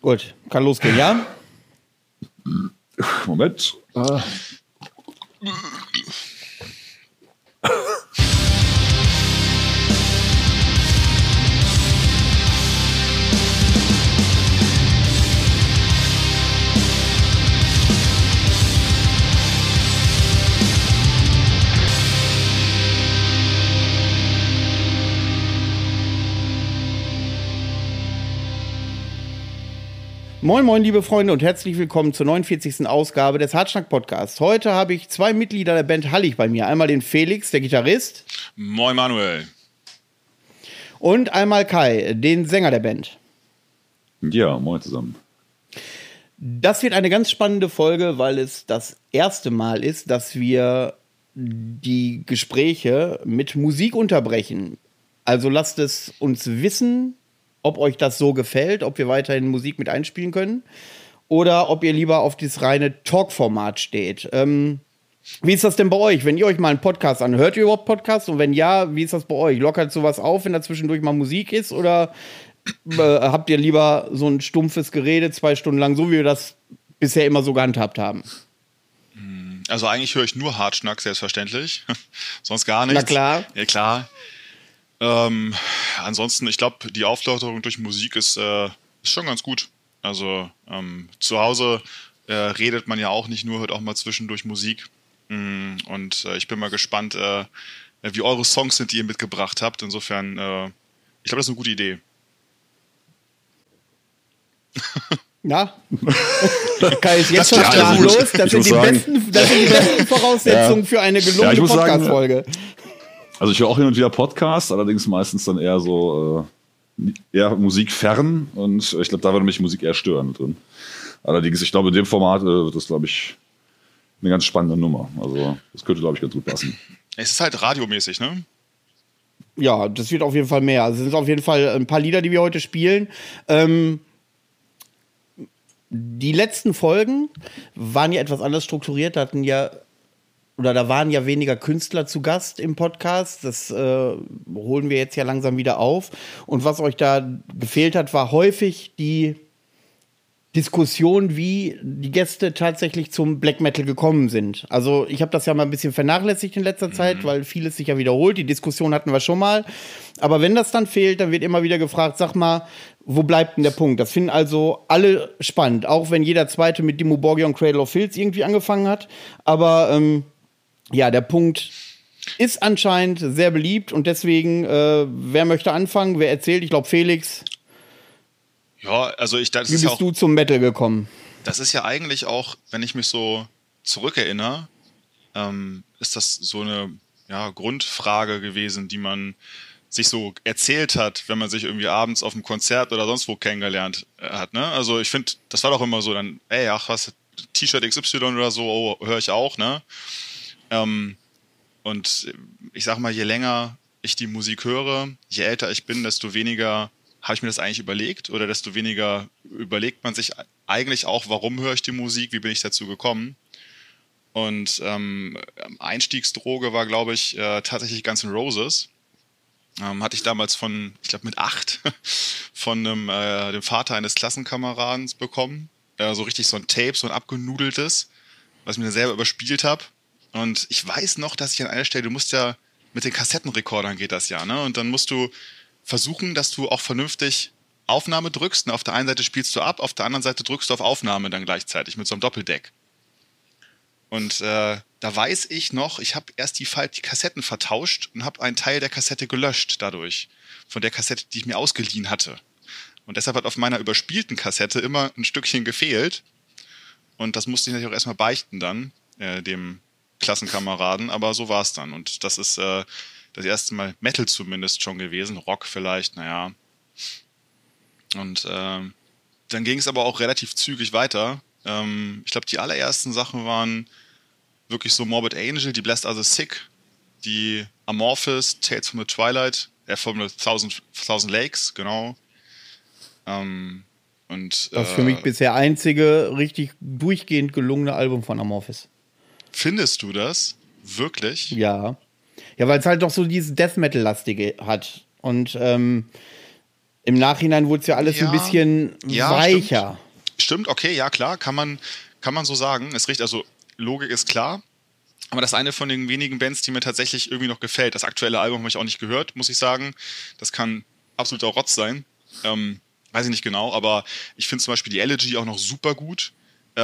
Gut, kann losgehen, ja? Moment. Ah. Moin, moin, liebe Freunde und herzlich willkommen zur 49. Ausgabe des Hartschnack Podcasts. Heute habe ich zwei Mitglieder der Band Hallig bei mir. Einmal den Felix, der Gitarrist. Moin, Manuel. Und einmal Kai, den Sänger der Band. Ja, moin zusammen. Das wird eine ganz spannende Folge, weil es das erste Mal ist, dass wir die Gespräche mit Musik unterbrechen. Also lasst es uns wissen, ob euch das so gefällt, ob wir weiterhin Musik mit einspielen können oder ob ihr lieber auf das reine Talk-Format steht. Ähm, wie ist das denn bei euch, wenn ihr euch mal einen Podcast anhört? Hört ihr überhaupt Podcasts? Und wenn ja, wie ist das bei euch? Lockert sowas auf, wenn da zwischendurch mal Musik ist? Oder äh, habt ihr lieber so ein stumpfes Gerede zwei Stunden lang, so wie wir das bisher immer so gehandhabt haben? Also eigentlich höre ich nur Hartschnack, selbstverständlich. Sonst gar nichts. Na klar. Ja, klar. Ähm, ansonsten, ich glaube, die Auflauterung durch Musik ist, äh, ist schon ganz gut. Also ähm, zu Hause äh, redet man ja auch nicht nur, hört auch mal zwischendurch Musik. Mm, und äh, ich bin mal gespannt, äh, wie eure Songs sind, die ihr mitgebracht habt. Insofern, äh, ich glaube, das ist eine gute Idee. Na? Kai ist jetzt Das- schon ja, sprachlos. also, Das ich sind die sagen- besten, das sind die besten Voraussetzungen Ja. für eine Ja, gelungene ich sagen, Podcast-Folge. Also ich höre auch hin und wieder Podcasts, allerdings meistens dann eher so äh, eher Musik fern und ich glaube, da würde mich Musik eher stören drin. Allerdings, ich glaube, in dem Format äh, wird das, glaube ich, eine ganz spannende Nummer. Also das könnte, glaube ich, ganz gut passen. Es ist halt radiomäßig, ne? Ja, das wird auf jeden Fall mehr. Also es sind auf jeden Fall ein paar Lieder, die wir heute spielen. Ähm, die letzten Folgen waren ja etwas anders strukturiert. Da hatten ja oder da waren ja weniger Künstler zu Gast im Podcast. Das äh, holen wir jetzt ja langsam wieder auf. Und was euch da gefehlt hat, war häufig die Diskussion, wie die Gäste tatsächlich zum Black Metal gekommen sind. Also ich habe das ja mal ein bisschen vernachlässigt in letzter Zeit, weil vieles sich ja wiederholt. Die Diskussion hatten wir schon mal. Aber wenn das dann fehlt, dann wird immer wieder gefragt, sag mal, wo bleibt denn der Punkt? Das finden also alle spannend, auch wenn jeder Zweite mit Dimo Borgia und Cradle of Filth irgendwie angefangen hat. Aber ähm, ja, der Punkt ist anscheinend sehr beliebt und deswegen, äh, wer möchte anfangen? Wer erzählt? Ich glaube, Felix, Ja, also ich, das wie ist bist ja auch, du zum Metal gekommen? das ist ja eigentlich auch, wenn ich mich so zurückerinnere, ähm, ist das so eine ja, Grundfrage gewesen, die man sich so erzählt hat, wenn man sich irgendwie abends auf einem Konzert oder sonst wo kennengelernt äh, hat. Ne? Also ich finde, das war doch immer so, dann, ey, ach was, T-Shirt XY oder so, oh, höre ich auch, ne? Ähm, und ich sag mal, je länger ich die Musik höre, je älter ich bin, desto weniger habe ich mir das eigentlich überlegt oder desto weniger überlegt man sich eigentlich auch, warum höre ich die Musik, wie bin ich dazu gekommen. Und ähm, Einstiegsdroge war, glaube ich, äh, tatsächlich Guns N' Roses. Ähm, hatte ich damals von, ich glaube mit acht, von einem, äh, dem Vater eines Klassenkameradens bekommen. Äh, so richtig so ein Tape, so ein abgenudeltes, was ich mir selber überspielt habe. Und ich weiß noch, dass ich an einer Stelle, du musst ja, mit den Kassettenrekordern geht das ja, ne? Und dann musst du versuchen, dass du auch vernünftig Aufnahme drückst. Und auf der einen Seite spielst du ab, auf der anderen Seite drückst du auf Aufnahme dann gleichzeitig mit so einem Doppeldeck. Und äh, da weiß ich noch, ich habe erst die, die Kassetten vertauscht und habe einen Teil der Kassette gelöscht dadurch. Von der Kassette, die ich mir ausgeliehen hatte. Und deshalb hat auf meiner überspielten Kassette immer ein Stückchen gefehlt. Und das musste ich natürlich auch erstmal beichten dann, äh, dem Klassenkameraden. Aber so war es dann. Und das ist äh, das erste Mal Metal zumindest schon gewesen. Rock vielleicht, naja. Und ähm, dann ging es aber auch relativ zügig weiter. Ähm, ich glaube, die allerersten Sachen waren wirklich so Morbid Angel, die Blessed Are the Sick, die Amorphis, Tales from the Twilight, äh, from the Thousand, Thousand Lakes, genau. Ähm, und Das ist für äh, mich bisher einzige richtig durchgehend gelungene Album von Amorphis. Findest du das wirklich? Ja. Ja, weil es halt doch so dieses Death Metal-lastige hat. Und ähm, Im Nachhinein wurde es ja alles Ja. ein bisschen Ja, weicher. Stimmt, okay, ja klar, kann man, kann man so sagen. Es riecht, also Logik ist klar. Aber das ist eine von den wenigen Bands, die mir tatsächlich irgendwie noch gefällt. Das aktuelle Album habe ich auch nicht gehört, muss ich sagen. Das kann absoluter Rotz sein. Ähm, weiß ich nicht genau, aber ich finde zum Beispiel die Elegy auch noch super gut.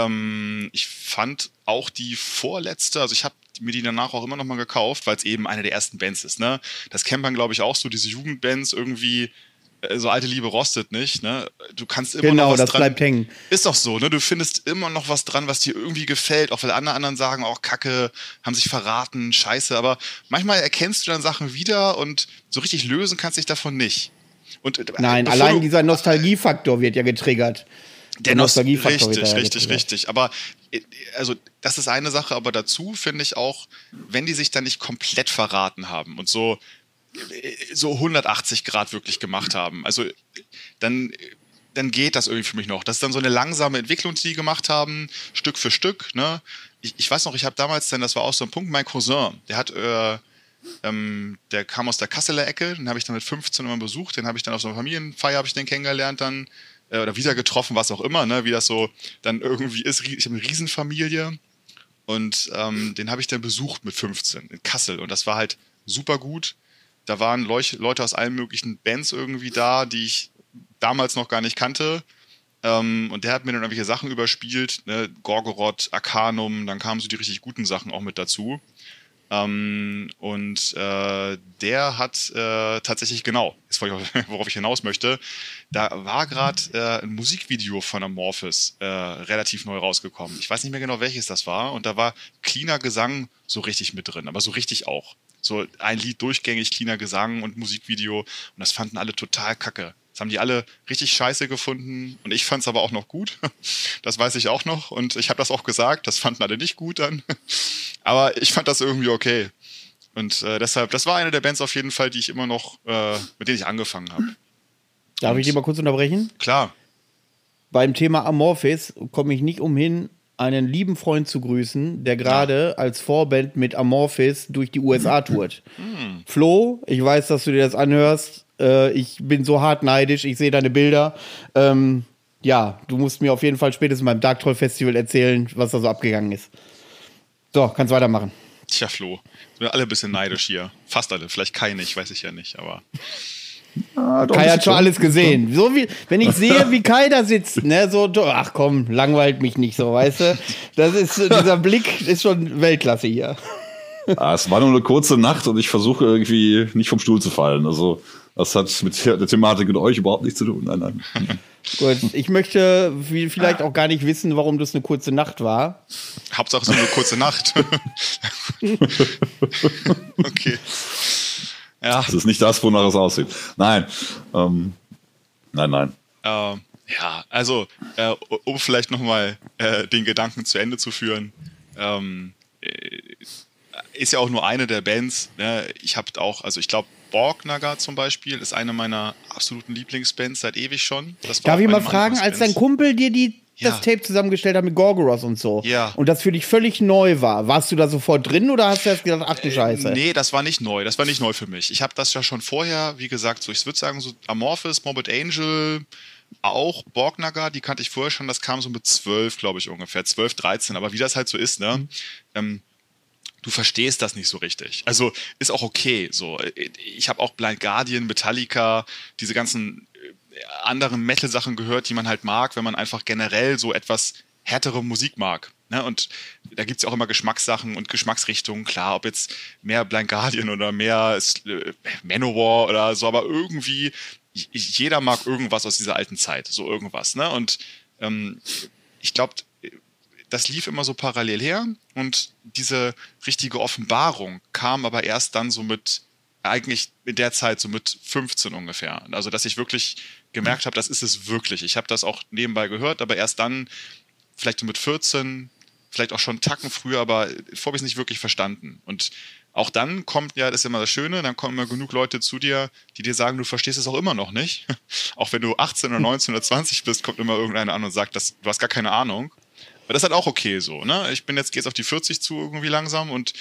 Ähm, ich fand auch die vorletzte, also ich habe mir die danach auch immer noch mal gekauft, weil es eben eine der ersten Bands ist. Ne? Das kennt man, glaube ich, auch so, diese Jugendbands irgendwie, äh, so alte Liebe rostet nicht. Ne? Du kannst immer noch Genau, was das dran. bleibt hängen. Ist doch so, ne? Du findest immer noch was dran, was dir irgendwie gefällt, auch weil alle anderen sagen, auch Kacke, haben sich verraten, scheiße, aber manchmal erkennst du dann Sachen wieder und so richtig lösen kannst dich davon nicht. Und, äh, Nein, allein du- dieser Nostalgiefaktor wird ja getriggert. Der Nostalgiefaktor richtig, richtig, richtig. Aber äh, also das ist eine Sache, aber dazu finde ich auch, wenn die sich dann nicht komplett verraten haben und so äh, so 180 Grad wirklich gemacht haben, also dann dann geht das irgendwie für mich noch. Das ist dann so eine langsame Entwicklung, die die gemacht haben, Stück für Stück. Ne? Ich, ich weiß noch, ich habe damals dann, das war auch so ein Punkt, mein Cousin, der hat äh, ähm, der kam aus der Kasseler Ecke, den habe ich dann mit 15 immer besucht, den habe ich dann auf so einer Familienfeier habe ich den kennengelernt dann äh, oder wieder getroffen, was auch immer, ne, wie das so dann irgendwie ist. Ich habe eine Riesenfamilie und ähm, den habe ich dann besucht mit 15 in Kassel und das war halt super gut. Da waren Leuch Leute aus allen möglichen Bands irgendwie da, die ich damals noch gar nicht kannte. Ähm, und der hat mir dann irgendwelche Sachen überspielt, ne? Gorgoroth, Arcanum, dann kamen so die richtig guten Sachen auch mit dazu. Ähm, und äh, der hat äh, tatsächlich genau, jetzt worauf ich hinaus möchte, da war gerade äh, ein Musikvideo von Amorphis äh, relativ neu rausgekommen. Ich weiß nicht mehr genau, welches das war. Und da war cleaner Gesang so richtig mit drin, aber so richtig auch. So ein Lied durchgängig, cleaner Gesang und Musikvideo. Und das fanden alle total kacke. Das haben die alle richtig scheiße gefunden. Und ich fand es aber auch noch gut. Das weiß ich auch noch. Und ich habe das auch gesagt. Das fanden alle nicht gut dann. Aber ich fand das irgendwie okay. Und äh, deshalb, das war eine der Bands auf jeden Fall, die ich immer noch, äh, mit denen ich angefangen habe. Darf ich dich mal kurz unterbrechen? Klar. Beim Thema Amorphis komme ich nicht umhin, einen lieben Freund zu grüßen, der gerade als Vorband mit Amorphis durch die USA tourt. Hm. Flo, ich weiß, dass du dir das anhörst. Äh, ich bin so hart neidisch. Ich sehe deine Bilder. Ähm, ja, du musst mir auf jeden Fall spätestens beim Dark Troll Festival erzählen, was da so abgegangen ist. So, kannst weitermachen. Tja, Flo. Sind alle ein bisschen neidisch hier. Fast alle. Vielleicht keine, ich weiß ich ja nicht, aber. Ah, Kai hat schon so. alles gesehen. So wie, wenn ich sehe, wie Kai da sitzt, ne, so, ach komm, langweilt mich nicht so, weißt du? Das ist, dieser Blick ist schon Weltklasse hier. Ah, es war nur eine kurze Nacht und ich versuche irgendwie nicht vom Stuhl zu fallen. Also, das hat mit der Thematik und euch überhaupt nichts zu tun. Nein, nein. Gut, ich möchte vi- vielleicht auch gar nicht wissen, warum das eine kurze Nacht war. Hauptsache so eine kurze Nacht. okay. Ja, Das ist nicht das, wonach es aussieht. Nein. Ähm, nein, nein. Ähm, ja, also, äh, um vielleicht nochmal äh, den Gedanken zu Ende zu führen, ähm, äh, ist ja auch nur eine der Bands. Ne? Ich habe auch, also ich glaube, Borgnagar zum Beispiel ist eine meiner absoluten Lieblingsbands seit ewig schon. Darf ich mal fragen, als dein. Kumpel dir die, Ja. das Tape zusammengestellt hat mit Gorgoroth und so, Ja. und das für dich völlig neu war, warst du da sofort drin oder hast du erst gedacht, ach du Scheiße? Nee, das war nicht neu. Das war nicht neu für mich. Ich habe das ja schon vorher, wie gesagt, so ich würde sagen, so Amorphis, Morbid Angel, auch Borgnagar, die kannte ich vorher schon. Das kam so mit 12, glaube ich, ungefähr. 12, 13. Aber wie das halt so ist, ne? Ähm, du verstehst das nicht so richtig. Also ist auch okay. So, ich habe auch Blind Guardian, Metallica, diese ganzen äh, anderen Metal-Sachen gehört, die man halt mag, wenn man einfach generell so etwas härtere Musik mag. Ne? Und da gibt es ja auch immer Geschmackssachen und Geschmacksrichtungen, klar, ob jetzt mehr Blind Guardian oder mehr äh, Manowar oder so, aber irgendwie, jeder mag irgendwas aus dieser alten Zeit, so irgendwas. Ne? Und ähm, ich glaube, das lief immer so parallel her und diese richtige Offenbarung kam aber erst dann so mit, eigentlich in der Zeit so mit 15 ungefähr. Also, dass ich wirklich gemerkt habe, das ist es wirklich. Ich habe das auch nebenbei gehört, aber erst dann, vielleicht so mit 14, vielleicht auch schon einen Tacken früher, aber vorher habe ich es nicht wirklich verstanden. Und auch dann kommt ja, das ist immer das Schöne, dann kommen immer genug Leute zu dir, die dir sagen, du verstehst es auch immer noch nicht. auch wenn du 18 oder 19 oder 20 bist, kommt immer irgendeiner an und sagt, das, du hast gar keine Ahnung. Aber das ist halt auch okay so, ne? Ich bin jetzt, gehe jetzt auf die 40 zu irgendwie langsam und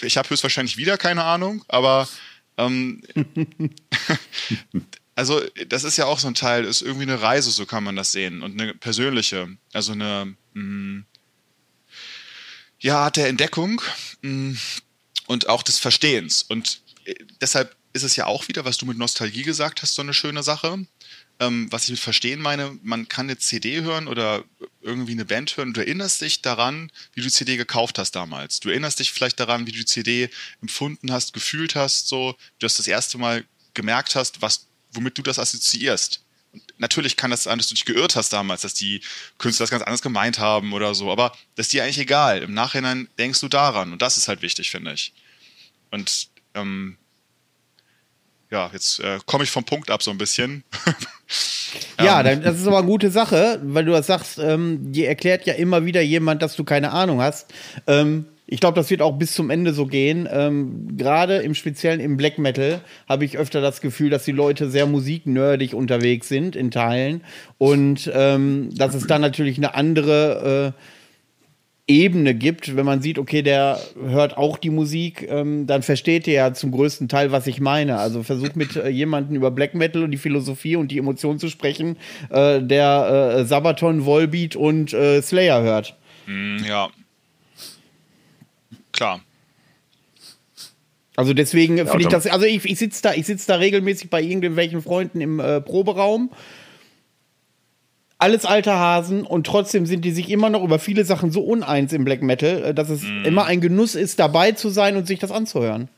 ich habe höchstwahrscheinlich wieder keine Ahnung, aber ähm, also das ist ja auch so ein Teil, ist irgendwie eine Reise, so kann man das sehen. Und eine persönliche, also eine mh, mm, ja, Art der Entdeckung mh, mm, und auch des Verstehens. Und äh, deshalb ist es ja auch wieder, was du mit Nostalgie gesagt hast, so eine schöne Sache. Ähm, was ich mit Verstehen meine, man kann eine CD hören oder irgendwie eine Band hören und du erinnerst dich daran, wie du die CD gekauft hast damals. Du erinnerst dich vielleicht daran, wie du die CD empfunden hast, gefühlt hast, so, du hast das erste Mal gemerkt hast, was, womit du das assoziierst. Und natürlich kann das sein, dass du dich geirrt hast damals, dass die Künstler das ganz anders gemeint haben oder so, aber das ist dir eigentlich egal. Im Nachhinein denkst du daran und das ist halt wichtig, finde ich. Und ähm, ja, jetzt äh, komme ich vom Punkt ab so ein bisschen. ja, ähm. das ist aber eine gute Sache, weil du das sagst, ähm, dir erklärt ja immer wieder jemand, dass du keine Ahnung hast. Ähm, ich glaube, das wird auch bis zum Ende so gehen. Ähm, Gerade im Speziellen im Black Metal habe ich öfter das Gefühl, dass die Leute sehr musiknerdig unterwegs sind in Teilen und ähm, dass es da natürlich eine andere äh, Ebene gibt, wenn man sieht, okay, der hört auch die Musik, ähm, dann versteht er ja zum größten Teil, was ich meine. Also versuch mit äh, jemandem über Black Metal und die Philosophie und die Emotionen zu sprechen, äh, der äh, Sabaton, Volbeat und äh, Slayer hört. Mm, ja. Klar. Also deswegen finde ich das, also ich, ich sitze da, ich sitze da regelmäßig bei irgendwelchen Freunden im äh, Proberaum alles alte Hasen und trotzdem sind die sich immer noch über viele Sachen so uneins im Black Metal, äh, dass es mm. immer ein Genuss ist, dabei zu sein und sich das anzuhören.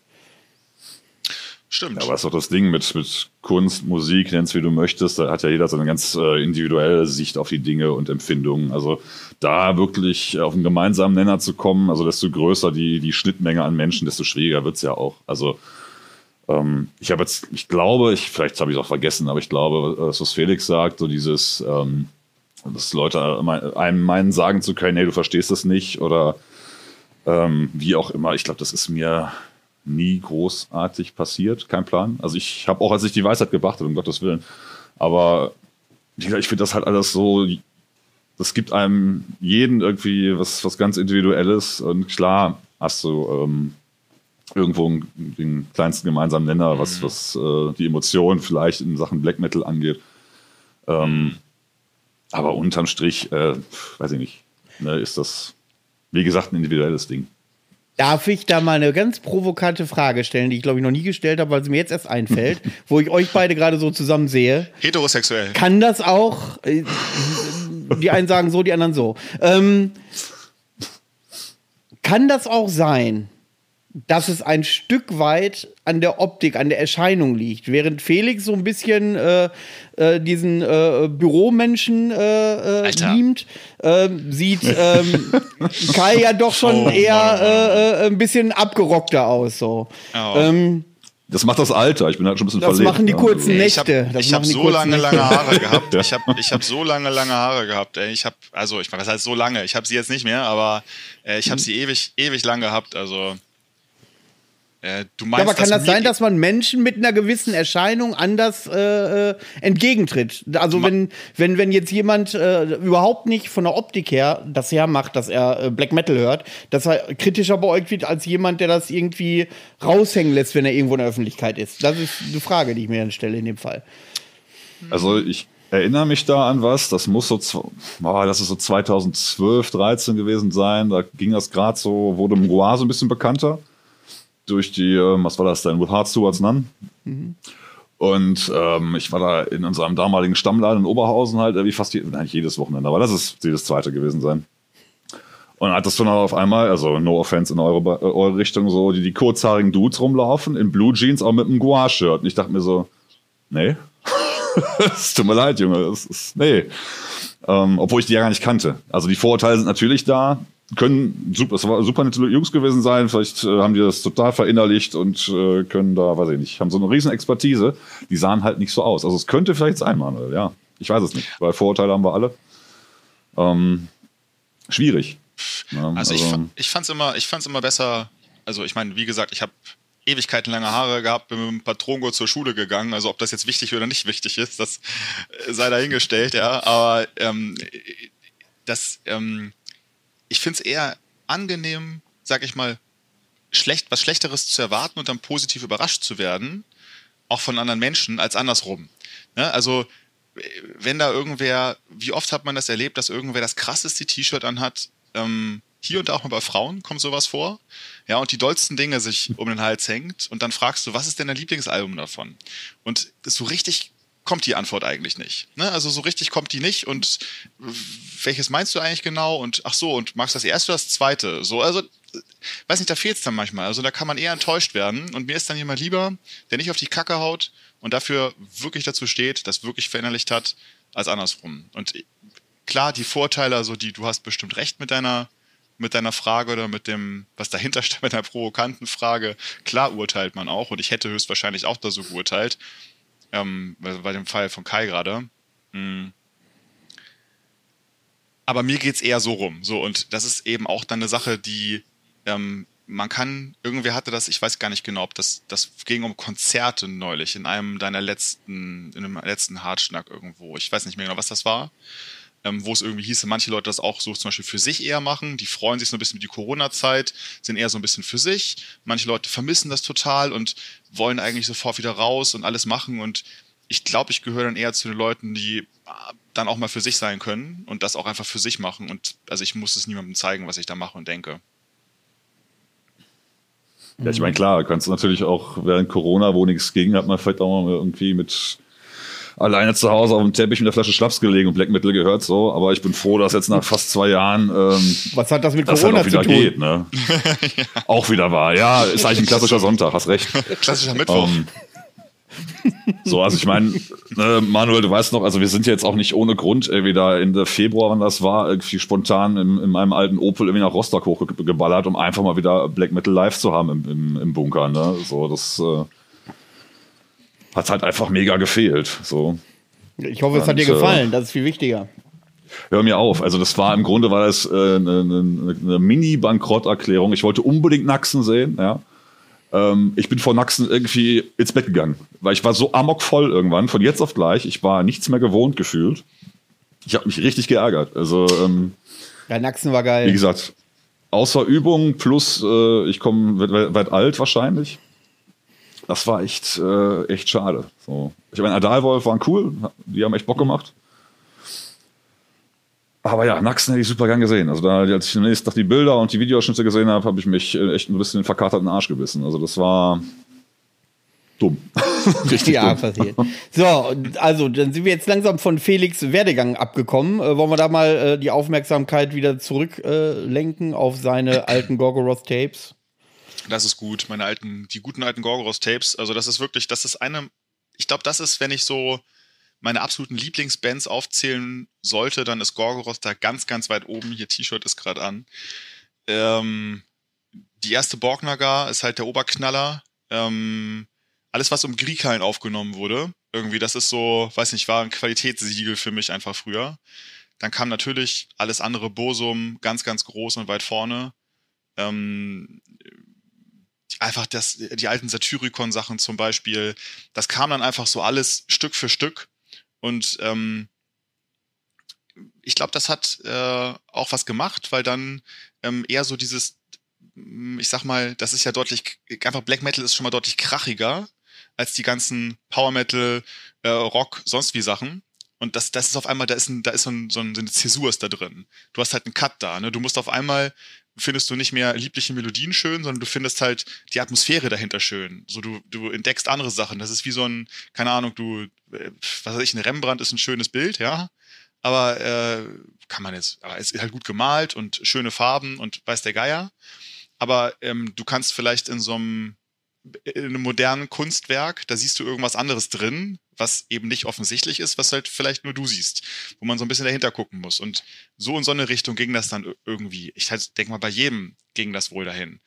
Stimmt. Ja, aber ist doch das Ding mit, mit Kunst, Musik, nenn's wie du möchtest, da hat ja jeder so eine ganz äh, individuelle Sicht auf die Dinge und Empfindungen. Also da wirklich auf einen gemeinsamen Nenner zu kommen, also desto größer die, die Schnittmenge an Menschen, desto schwieriger wird's ja auch. Also ähm, ich habe jetzt, ich glaube, ich, vielleicht habe ich es auch vergessen, aber ich glaube, was Felix sagt, so dieses, ähm, dass Leute einem meinen, sagen zu können, hey, du verstehst das nicht oder ähm, wie auch immer. Ich glaube, das ist mir nie großartig passiert, kein Plan. Also ich habe auch, als ich die Weisheit gebracht habe, um Gottes Willen, aber ich finde das halt alles so, das gibt einem jeden irgendwie was, was ganz Individuelles und klar hast du ähm, irgendwo den kleinsten gemeinsamen Nenner, was, mhm. was äh, die Emotionen vielleicht in Sachen Black Metal angeht. Ähm, mhm. aber unterm Strich, äh, weiß ich nicht, ne, ist das, wie gesagt, ein individuelles Ding. Darf ich da mal eine ganz provokante Frage stellen, die ich glaube ich noch nie gestellt habe, weil sie mir jetzt erst einfällt, wo ich euch beide gerade so zusammen sehe? Heterosexuell. Kann das auch, äh, die einen sagen so, die anderen so. Ähm, kann das auch sein, dass es ein Stück weit an der Optik, an der Erscheinung liegt. Während Felix so ein bisschen äh, äh, diesen äh, Büromenschen äh, äh, beamt, ähm, sieht ähm, Kai ja doch schon oh, eher Mann. Äh, ein bisschen abgerockter aus. So. Oh. Ähm, das macht das Alter. Ich bin halt schon ein bisschen das verlegt. Das machen die kurzen Nächte. Ich habe hab so lange, Nächte. lange Haare gehabt. Ich habe ich hab so lange, lange Haare gehabt. Ich habe, also ich meine, was heißt so lange? Ich habe sie jetzt nicht mehr, aber ich habe sie ewig, ewig lang gehabt. Also äh, du meinst, ja, aber kann das sein, dass man Menschen mit einer gewissen Erscheinung anders äh, äh entgegentritt? Also wenn, wenn, wenn jetzt jemand äh, überhaupt nicht von der Optik her das hermacht, dass er äh, Black Metal hört, dass er kritischer beäugt wird als jemand, der das irgendwie raushängen lässt, wenn er irgendwo in der Öffentlichkeit ist. Das ist eine Frage, die ich mir dann stelle in dem Fall. Also ich erinnere mich da an was, das muss so, oh, das ist so 2012, 13 gewesen sein, da ging das gerade so, wurde Mgoa so ein bisschen bekannter durch die, ähm, was war das denn, With Hearts Towards None. Mhm. Und ähm, ich war da in unserem damaligen Stammladen in Oberhausen halt, wie fast je, nein, jedes Wochenende, aber das ist jedes zweite gewesen sein. Und hattest du dann auf einmal, also no offense in eure, äh, eure Richtung, so die, die kurzhaarigen Dudes rumlaufen, in Blue Jeans, auch mit einem Gouache-Shirt. Und ich dachte mir so, nee, es tut mir leid, Junge, das ist, nee. Ähm, obwohl ich die ja gar nicht kannte. Also die Vorurteile sind natürlich da, können super, es war super nette Jungs gewesen sein. Vielleicht äh, haben die das total verinnerlicht und äh, können da, weiß ich nicht, haben so eine riesen Expertise. Die sahen halt nicht so aus. Also es könnte vielleicht sein, Manuel, ja. Ich weiß es nicht, weil Vorurteile haben wir alle. Ähm, schwierig. Ja, also, also, ich, ich fand es immer, immer besser. Also ich meine, wie gesagt, ich habe Ewigkeiten lange Haare gehabt, bin mit dem Patrongo zur Schule gegangen. Also ob das jetzt wichtig oder nicht wichtig ist, das äh, sei dahingestellt, ja. Aber ähm, das ähm, ich finde es eher angenehm, sag ich mal, schlecht, was Schlechteres zu erwarten und dann positiv überrascht zu werden, auch von anderen Menschen, als andersrum. Ne? Also, wenn da irgendwer, wie oft hat man das erlebt, dass irgendwer das krasseste T-Shirt anhat, ähm, hier und da auch mal bei Frauen kommt sowas vor. Ja, und die dollsten Dinge sich um den Hals hängt und dann fragst du, was ist denn dein Lieblingsalbum davon? Und so richtig kommt die Antwort eigentlich nicht. Ne? Also so richtig kommt die nicht und welches meinst du eigentlich genau? Und ach so, und magst du das erste oder das zweite? So, also, weiß nicht, da fehlt es dann manchmal. Also da kann man eher enttäuscht werden und mir ist dann jemand lieber, der nicht auf die Kacke haut und dafür wirklich dazu steht, das wirklich verinnerlicht hat, als andersrum. Und klar, die Vorteile, also die, du hast bestimmt recht mit deiner mit deiner Frage oder mit dem, was dahinter steht, mit deiner provokanten Frage, klar urteilt man auch und ich hätte höchstwahrscheinlich auch da so geurteilt, ähm, bei, dem Fall von Kai gerade. Mhm. Aber mir geht es eher so rum. So, und das ist eben auch dann eine Sache, die ähm, man kann, irgendwer hatte das, ich weiß gar nicht genau, ob das, das ging um Konzerte neulich in einem deiner letzten, in einem letzten Hartschnack irgendwo. Ich weiß nicht mehr genau, was das war ähm, wo es irgendwie hieß, manche Leute das auch so zum Beispiel für sich eher machen, die freuen sich so ein bisschen mit die Corona-Zeit, sind eher so ein bisschen für sich. Manche Leute vermissen das total und wollen eigentlich sofort wieder raus und alles machen und ich glaube, ich gehöre dann eher zu den Leuten, die äh, dann auch mal für sich sein können und das auch einfach für sich machen. Und also ich muss es niemandem zeigen, was ich da mache und denke. Ja, ich meine, klar, kannst du natürlich auch während Corona, wo nichts ging, hat man vielleicht auch mal irgendwie mit alleine zu Hause auf dem Teppich mit der Flasche Schnaps gelegen und Black Metal gehört so. Aber ich bin froh, dass jetzt nach fast zwei Jahren ähm, was hat das mit Corona halt wieder zu tun? Geht, ne? ja. Auch wieder wahr. Ja, ist eigentlich ein klassischer Sonntag. Hast recht. Klassischer Mittwoch. Um, ähm, so, also ich meine, ne, Manuel, du weißt noch, also wir sind ja jetzt auch nicht ohne Grund irgendwie da Ende Februar, wann das war, irgendwie spontan in, in meinem alten Opel irgendwie nach Rostock hochgeballert, um einfach mal wieder Black Metal live zu haben im, im, im Bunker. Ne? So, das äh, hat halt einfach mega gefehlt. So. Ich hoffe, es hat dir gefallen, das ist viel wichtiger. Hör mir auf. Also das war im Grunde war das äh, eine, eine, eine Mini-Bankrotterklärung. Ich wollte unbedingt Naxen sehen, ja. Ähm, ich bin vor Naxen irgendwie ins Bett gegangen, weil ich war so amokvoll irgendwann, von jetzt auf gleich. Ich war nichts mehr gewohnt gefühlt. Ich habe mich richtig geärgert. Also ähm, ja, Naxen war geil. Wie gesagt, außer Übung plus äh, ich komme weit, weit alt wahrscheinlich das war echt, äh, echt schade. So. Ich meine, Adalwolf waren cool, die haben echt Bock gemacht. Aber ja, Naxen hätte ich super gern gesehen. Also da, als ich am nächsten Tag die Bilder und die Videoschnitte gesehen habe, habe ich mich äh, echt ein bisschen den verkaterten Arsch gebissen. Also das war dumm. Richtig ja, dumm. passiert. So, also dann sind wir jetzt langsam von Felix Werdegang abgekommen. Äh, wollen wir da mal äh, die Aufmerksamkeit wieder zurücklenken äh, auf seine alten Gorgoroth Tapes? Das ist gut, meine alten, die guten alten Gorgoroth-Tapes. Also das ist wirklich, das ist eine, ich glaube, das ist, wenn ich so meine absoluten Lieblingsbands aufzählen sollte, dann ist Gorgoroth da ganz, ganz weit oben. Hier T-Shirt ist gerade an. Ähm, die erste Borgnagar ist halt der Oberknaller. Ähm, alles, was um Griekhallen aufgenommen wurde, irgendwie, das ist so, weiß nicht, war ein Qualitätssiegel für mich einfach früher. Dann kam natürlich alles andere Bosum ganz, ganz groß und weit vorne. Ähm, einfach das, die alten Satyricon-Sachen zum Beispiel, das kam dann einfach so alles Stück für Stück. Und ähm, ich glaube, das hat äh, auch was gemacht, weil dann ähm, eher so dieses, ich sag mal, das ist ja deutlich, einfach Black Metal ist schon mal deutlich krachiger als die ganzen Power Metal, äh, Rock, sonst wie Sachen. Und das, das ist auf einmal, da ist, ein, da ist so, ein, so eine Zäsur ist da drin. Du hast halt einen Cut da, ne? Du musst auf einmal findest du nicht mehr liebliche Melodien schön, sondern du findest halt die Atmosphäre dahinter schön. So du, du entdeckst andere Sachen. Das ist wie so ein, keine Ahnung, du, äh, was weiß ich, ein Rembrandt ist ein schönes Bild, ja. Aber äh, kann man jetzt, aber es ist halt gut gemalt und schöne Farben und weiß der Geier. Aber ähm, du kannst vielleicht in so einem in einem modernen Kunstwerk, da siehst du irgendwas anderes drin, was eben nicht offensichtlich ist, was halt vielleicht nur du siehst, wo man so ein bisschen dahinter gucken muss. Und so in so eine Richtung ging das dann irgendwie. Ich halt, denke mal, bei jedem ging das wohl dahin.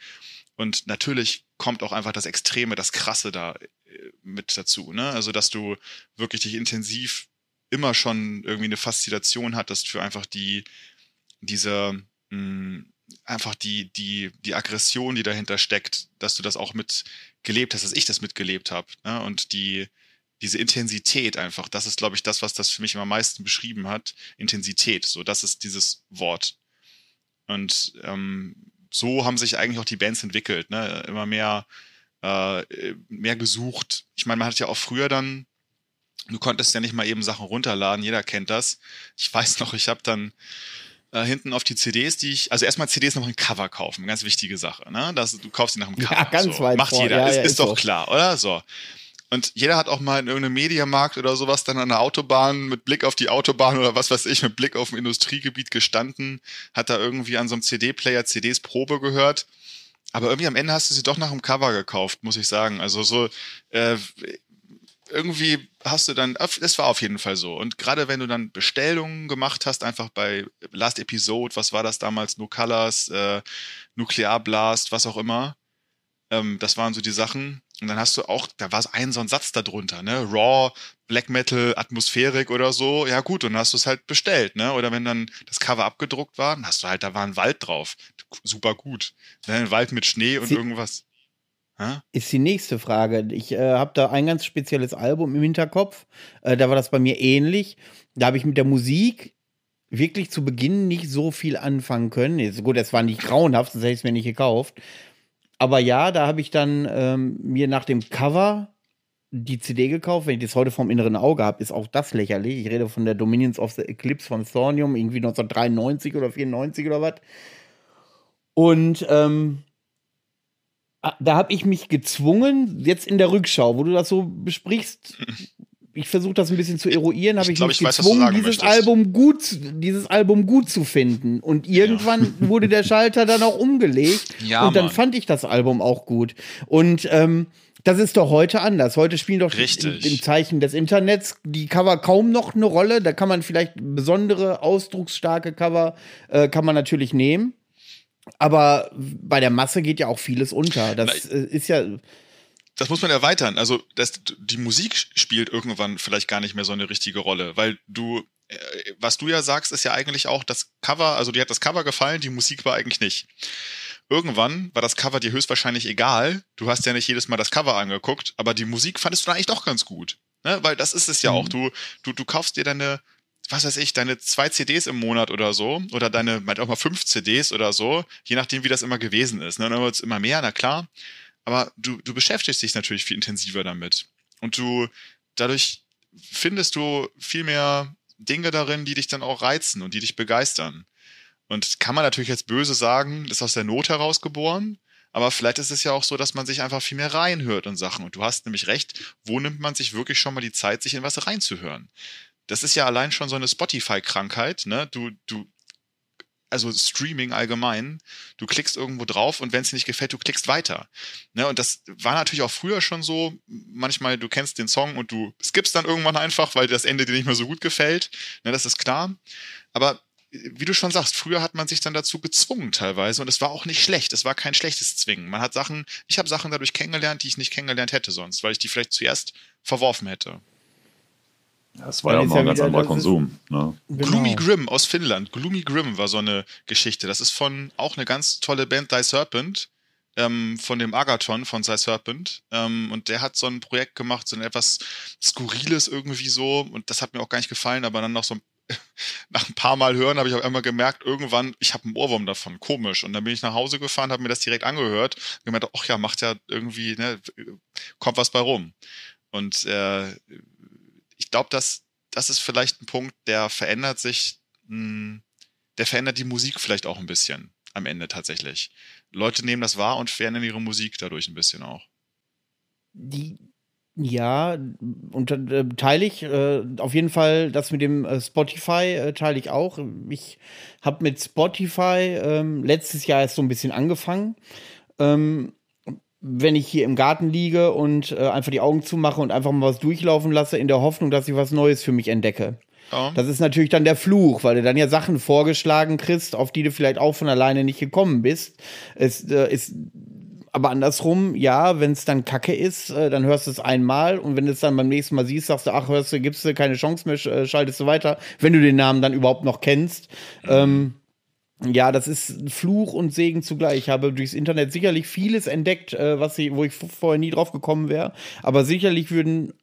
Und natürlich kommt auch einfach das Extreme, das Krasse da äh, mit dazu. Ne? Also, dass du wirklich dich intensiv immer schon irgendwie eine Faszination hattest für einfach die, diese, mh, hm, einfach die, die, die Aggression, die dahinter steckt, dass du das auch mitgelebt hast, dass ich das mitgelebt habe. Ne? Und die, diese Intensität einfach, das ist, glaube ich, das, was das für mich am meisten beschrieben hat. Intensität, so, das ist dieses Wort. Und ähm, so haben sich eigentlich auch die Bands entwickelt, ne? Immer mehr, äh, mehr gesucht. Ich meine, man hat ja auch früher dann du konntest ja nicht mal eben Sachen runterladen, jeder kennt das. Ich weiß noch, ich habe dann äh, hinten auf die CDs, die ich, also erstmal CDs noch ein Cover kaufen, ganz wichtige Sache, ne? Das, du kaufst sie nach dem Cover. Ja, ganz so. weit Macht vor. jeder, Ja, ist, ja, ist, ist doch so. klar, oder? So. Und jeder hat auch mal in irgendeinem Mediamarkt oder sowas dann an der Autobahn mit Blick auf die Autobahn oder was weiß ich, mit Blick auf ein Industriegebiet gestanden, hat da irgendwie an so einem CD-Player CDs Probe gehört. Aber irgendwie am Ende hast du sie doch nach dem Cover gekauft, muss ich sagen. Also so, äh, irgendwie hast du dann, es war auf jeden Fall so. Und gerade wenn du dann Bestellungen gemacht hast, einfach bei Last Episode, was war das damals, No Colors, äh, Nuclear Blast, was auch immer, ähm, das waren so die Sachen. Und dann hast du auch, da war ein so ein Satz darunter, ne? Raw, Black Metal, Atmosphärik oder so. Ja gut, und dann hast du es halt bestellt, ne? Oder wenn dann das Cover abgedruckt war, dann hast du halt, da war ein Wald drauf. Super gut. Ne? Ein Wald mit Schnee und Sie- irgendwas. Ist die nächste Frage. Ich äh, habe da ein ganz spezielles Album im Hinterkopf. Äh, da war das bei mir ähnlich. Da habe ich mit der Musik wirklich zu Beginn nicht so viel anfangen können. Jetzt, gut, es war nicht grauenhaft, sonst hätte ich es mir nicht gekauft. Aber ja, da habe ich dann ähm, mir nach dem Cover die CD gekauft. Wenn ich das heute vom inneren Auge habe, ist auch das lächerlich. Ich rede von der Dominions of the Eclipse von Thornium, irgendwie 1993 oder 94 oder was. Und ähm, Ah, da habe ich mich gezwungen, jetzt in der Rückschau, wo du das so besprichst, ich versuche das ein bisschen zu eruieren, habe Ich ich, mich ich weiß, gezwungen, dieses möchtest. Album gut, dieses Album gut zu finden. Und irgendwann wurde der Schalter dann auch umgelegt. Ja, und dann Mann. fand ich das Album auch gut. Und ähm, das ist doch heute anders. Heute spielen doch Richtig. im, im Zeichen des Internets die Cover kaum noch eine Rolle. Da kann man vielleicht besondere, ausdrucksstarke Cover äh, kann man natürlich nehmen. Aber bei der Masse geht ja auch vieles unter. Das äh, ist ja. Das muss man erweitern. Also das, die Musik spielt irgendwann vielleicht gar nicht mehr so eine richtige Rolle, weil du, äh, was du ja sagst, ist ja eigentlich auch das Cover, also dir hat das Cover gefallen, die Musik war eigentlich nicht. Irgendwann war das Cover dir höchstwahrscheinlich egal. Du hast ja nicht jedes Mal das Cover angeguckt, aber die Musik fandest du eigentlich doch ganz gut. Ne? Weil das ist es ja auch. Du, du, du kaufst dir deine, was weiß ich, deine zwei CDs im Monat oder so, oder deine, meint auch mal fünf CDs oder so, je nachdem, wie das immer gewesen ist. Ne? Und dann wird es immer mehr, na klar. Aber du, du beschäftigst dich natürlich viel intensiver damit. Und du, dadurch findest du viel mehr Dinge darin, die dich dann auch reizen und die dich begeistern. Und kann man natürlich jetzt böse sagen, das ist aus der Not heraus geboren. Aber vielleicht ist es ja auch so, dass man sich einfach viel mehr reinhört in Sachen. Und du hast nämlich recht, wo nimmt man sich wirklich schon mal die Zeit, sich in was reinzuhören? Das ist ja allein schon so eine Spotify-Krankheit, ne? Du, du, also Streaming allgemein, du klickst irgendwo drauf und wenn es dir nicht gefällt, du klickst weiter. Ne? Und das war natürlich auch früher schon so. Manchmal, du kennst den Song und du skippst dann irgendwann einfach, weil das Ende dir nicht mehr so gut gefällt. Ne? Das ist klar. Aber wie du schon sagst, früher hat man sich dann dazu gezwungen teilweise und es war auch nicht schlecht. Es war kein schlechtes Zwingen. Man hat Sachen, ich habe Sachen dadurch kennengelernt, die ich nicht kennengelernt hätte sonst, weil ich die vielleicht zuerst verworfen hätte. Ja, das war ja mal ja ein ganz anderer Konsum. Ne? Genau. Gloomy Grim aus Finnland. Gloomy Grim war so eine Geschichte. Das ist von auch eine ganz tolle Band, Die Serpent, ähm, von dem Agathon von Die Serpent. Ähm, und der hat so ein Projekt gemacht, so ein etwas Skurriles irgendwie so. Und das hat mir auch gar nicht gefallen, aber dann noch so ein nach ein paar Mal hören habe ich auch immer gemerkt, irgendwann, ich habe einen Ohrwurm davon, komisch. Und dann bin ich nach Hause gefahren, habe mir das direkt angehört und gemerkt, ach ja, macht ja irgendwie, ne, kommt was bei rum. Und äh, glaube, dass das ist vielleicht ein Punkt, der verändert sich, mh, der verändert die Musik vielleicht auch ein bisschen am Ende tatsächlich. Leute nehmen das wahr und verändern ihre Musik dadurch ein bisschen auch. Die, ja, und äh, teile ich äh, auf jeden Fall das mit dem äh, Spotify äh, teile ich auch. Ich habe mit Spotify ähm, letztes Jahr erst so ein bisschen angefangen. Ähm, wenn ich hier im Garten liege und äh, einfach die Augen zumache und einfach mal was durchlaufen lasse, in der Hoffnung, dass ich was Neues für mich entdecke. Ja. Das ist natürlich dann der Fluch, weil du dann ja Sachen vorgeschlagen kriegst, auf die du vielleicht auch von alleine nicht gekommen bist. Es äh, ist aber andersrum, ja, wenn es dann Kacke ist, äh, dann hörst du es einmal und wenn du es dann beim nächsten Mal siehst, sagst du, ach, hörst du, gibst du keine Chance mehr, äh, schaltest du weiter, wenn du den Namen dann überhaupt noch kennst. Ähm, ja, das ist Fluch und Segen zugleich. Ich habe durchs Internet sicherlich vieles entdeckt, äh, was ich, wo ich vorher nie drauf gekommen wäre. Aber sicherlich würden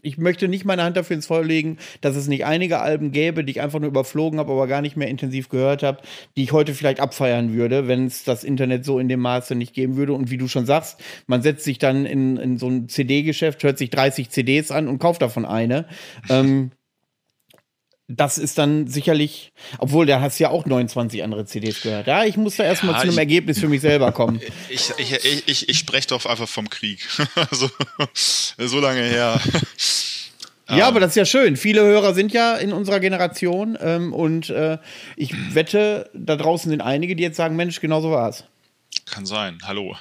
ich möchte nicht meine Hand dafür ins Feuer legen, dass es nicht einige Alben gäbe, die ich einfach nur überflogen habe, aber gar nicht mehr intensiv gehört habe, die ich heute vielleicht abfeiern würde, wenn es das Internet so in dem Maße nicht geben würde. Und wie du schon sagst, man setzt sich dann in, in so ein CD-Geschäft, hört sich 30 CDs an und kauft davon eine. ähm, das ist dann sicherlich, obwohl da hast du ja auch 29 andere CDs gehört. Ja, ich muss da erstmal ja, zu einem Ergebnis für mich selber kommen. Ich, ich, ich, ich, ich spreche doch einfach vom Krieg. so, so lange her. Ja, aber das ist ja schön. Viele Hörer sind ja in unserer Generation ähm, und äh, ich wette, da draußen sind einige, die jetzt sagen, Mensch, genau so war es. Kann sein. Hallo.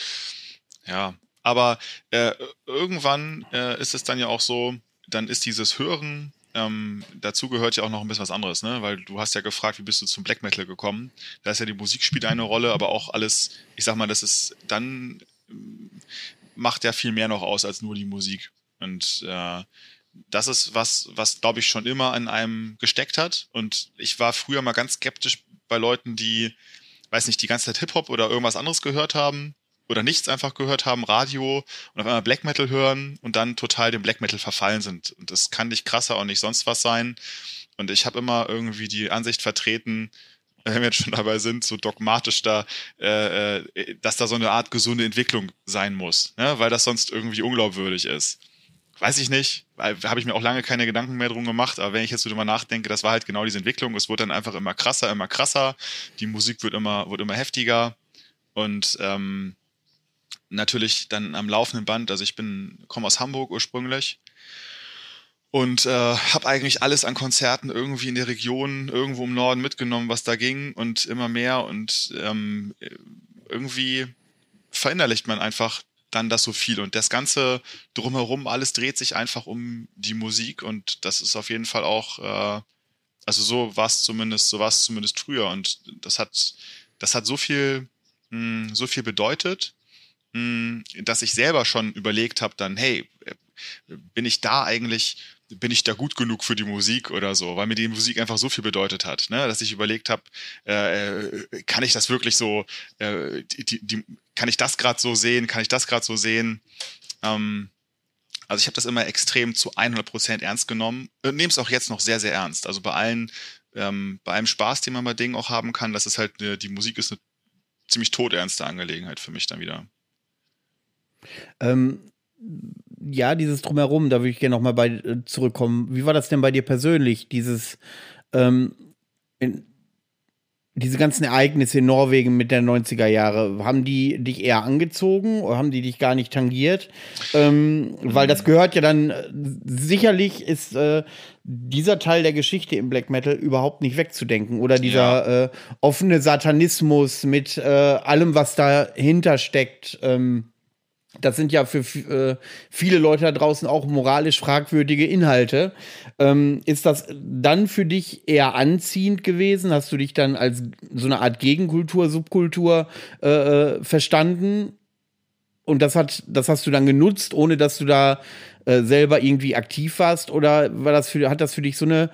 ja, aber äh, irgendwann äh, ist es dann ja auch so, dann ist dieses Hören ähm, dazu gehört ja auch noch ein bisschen was anderes, ne? Weil du hast ja gefragt, wie bist du zum Black Metal gekommen? Da ist ja die Musik spielt eine Rolle, aber auch alles, ich sag mal, das ist dann ähm, macht ja viel mehr noch aus als nur die Musik. Und äh, das ist was, was glaube ich schon immer an einem gesteckt hat. Und ich war früher mal ganz skeptisch bei Leuten, die, weiß nicht, die ganze Zeit Hip-Hop oder irgendwas anderes gehört haben oder nichts einfach gehört haben, Radio und auf einmal Black Metal hören und dann total dem Black Metal verfallen sind. Und das kann nicht krasser und nicht sonst was sein. Und ich habe immer irgendwie die Ansicht vertreten, wenn wir jetzt schon dabei sind, so dogmatisch da, äh, äh, dass da so eine Art gesunde Entwicklung sein muss, ne? weil das sonst irgendwie unglaubwürdig ist. Weiß ich nicht, habe ich mir auch lange keine Gedanken mehr drum gemacht, aber wenn ich jetzt so drüber nachdenke, das war halt genau diese Entwicklung. Es wurde dann einfach immer krasser, immer krasser, die Musik wird immer, wird immer heftiger und ähm, natürlich dann am laufenden Band. Also ich bin komme aus Hamburg ursprünglich und äh, habe eigentlich alles an Konzerten irgendwie in der Region irgendwo im Norden mitgenommen, was da ging und immer mehr und ähm, irgendwie verinnerlicht man einfach dann das so viel und das ganze drumherum alles dreht sich einfach um die Musik und das ist auf jeden Fall auch äh, also so war es zumindest so war es zumindest früher und das hat das hat so viel mh, hm, so viel bedeutet dass ich selber schon überlegt habe, dann, hey, äh, bin ich da eigentlich, bin ich da gut genug für die Musik oder so, weil mir die Musik einfach so viel bedeutet hat, ne? dass ich überlegt habe, äh, äh, kann ich das wirklich so, äh, die, die, kann ich das gerade so sehen, kann ich das gerade so sehen? Ähm, also ich habe das immer extrem zu 100% ernst genommen und nehme es auch jetzt noch sehr, sehr ernst. Also bei allen, ähm, bei allem Spaß, den man bei Dingen auch haben kann, das ist halt, eine, die Musik ist eine ziemlich todernste Angelegenheit für mich dann wieder. Ähm, ja, dieses Drumherum, da würde ich gerne nochmal bei äh, zurückkommen. Wie war das denn bei dir persönlich, dieses, ähm, in, diese ganzen Ereignisse in Norwegen mit der 90er Jahre, haben die dich eher angezogen oder haben die dich gar nicht tangiert? Ähm, weil das gehört ja dann, äh, sicherlich ist äh, dieser Teil der Geschichte im Black Metal überhaupt nicht wegzudenken. Oder dieser ja. äh, offene Satanismus mit allem, was dahinter steckt. Ähm, das sind ja für äh, viele Leute da draußen auch moralisch fragwürdige Inhalte. Ähm, ist das dann für dich eher anziehend gewesen? Hast du dich dann als so eine Art Gegenkultur, Subkultur äh, äh, verstanden? Und das hat, das hast du dann genutzt, ohne dass du da äh, selber irgendwie aktiv warst? Oder war das für, hat das für dich so eine,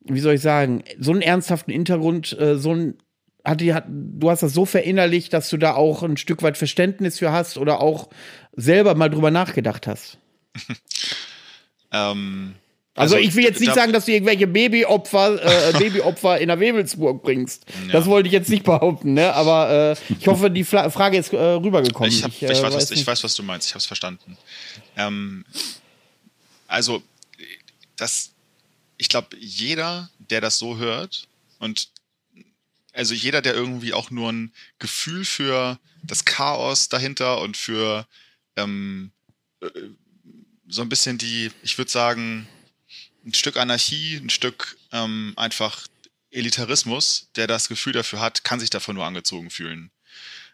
wie soll ich sagen, so einen ernsthaften Hintergrund, äh, so ein hat die, hat, du hast das so verinnerlicht, dass du da auch ein Stück weit Verständnis für hast oder auch selber mal drüber nachgedacht hast? ähm, also, also, ich will jetzt nicht sagen, dass du irgendwelche Babyopfer, äh, Babyopfer in der Webelsburg bringst. Ja. Das wollte ich jetzt nicht behaupten, ne? Aber äh, ich hoffe, die Fla Frage ist äh, rübergekommen. Ich, hab, ich, ich, äh, weiß, was, ich weiß, was du meinst. Ich habe es verstanden. Ähm, also, das, ich glaube, jeder, der das so hört und also jeder, der irgendwie auch nur ein Gefühl für das Chaos dahinter und für ähm, äh, so ein bisschen die, ich würde sagen, ein Stück Anarchie, ein Stück ähm, einfach Elitarismus, der das Gefühl dafür hat, kann sich davon nur angezogen fühlen.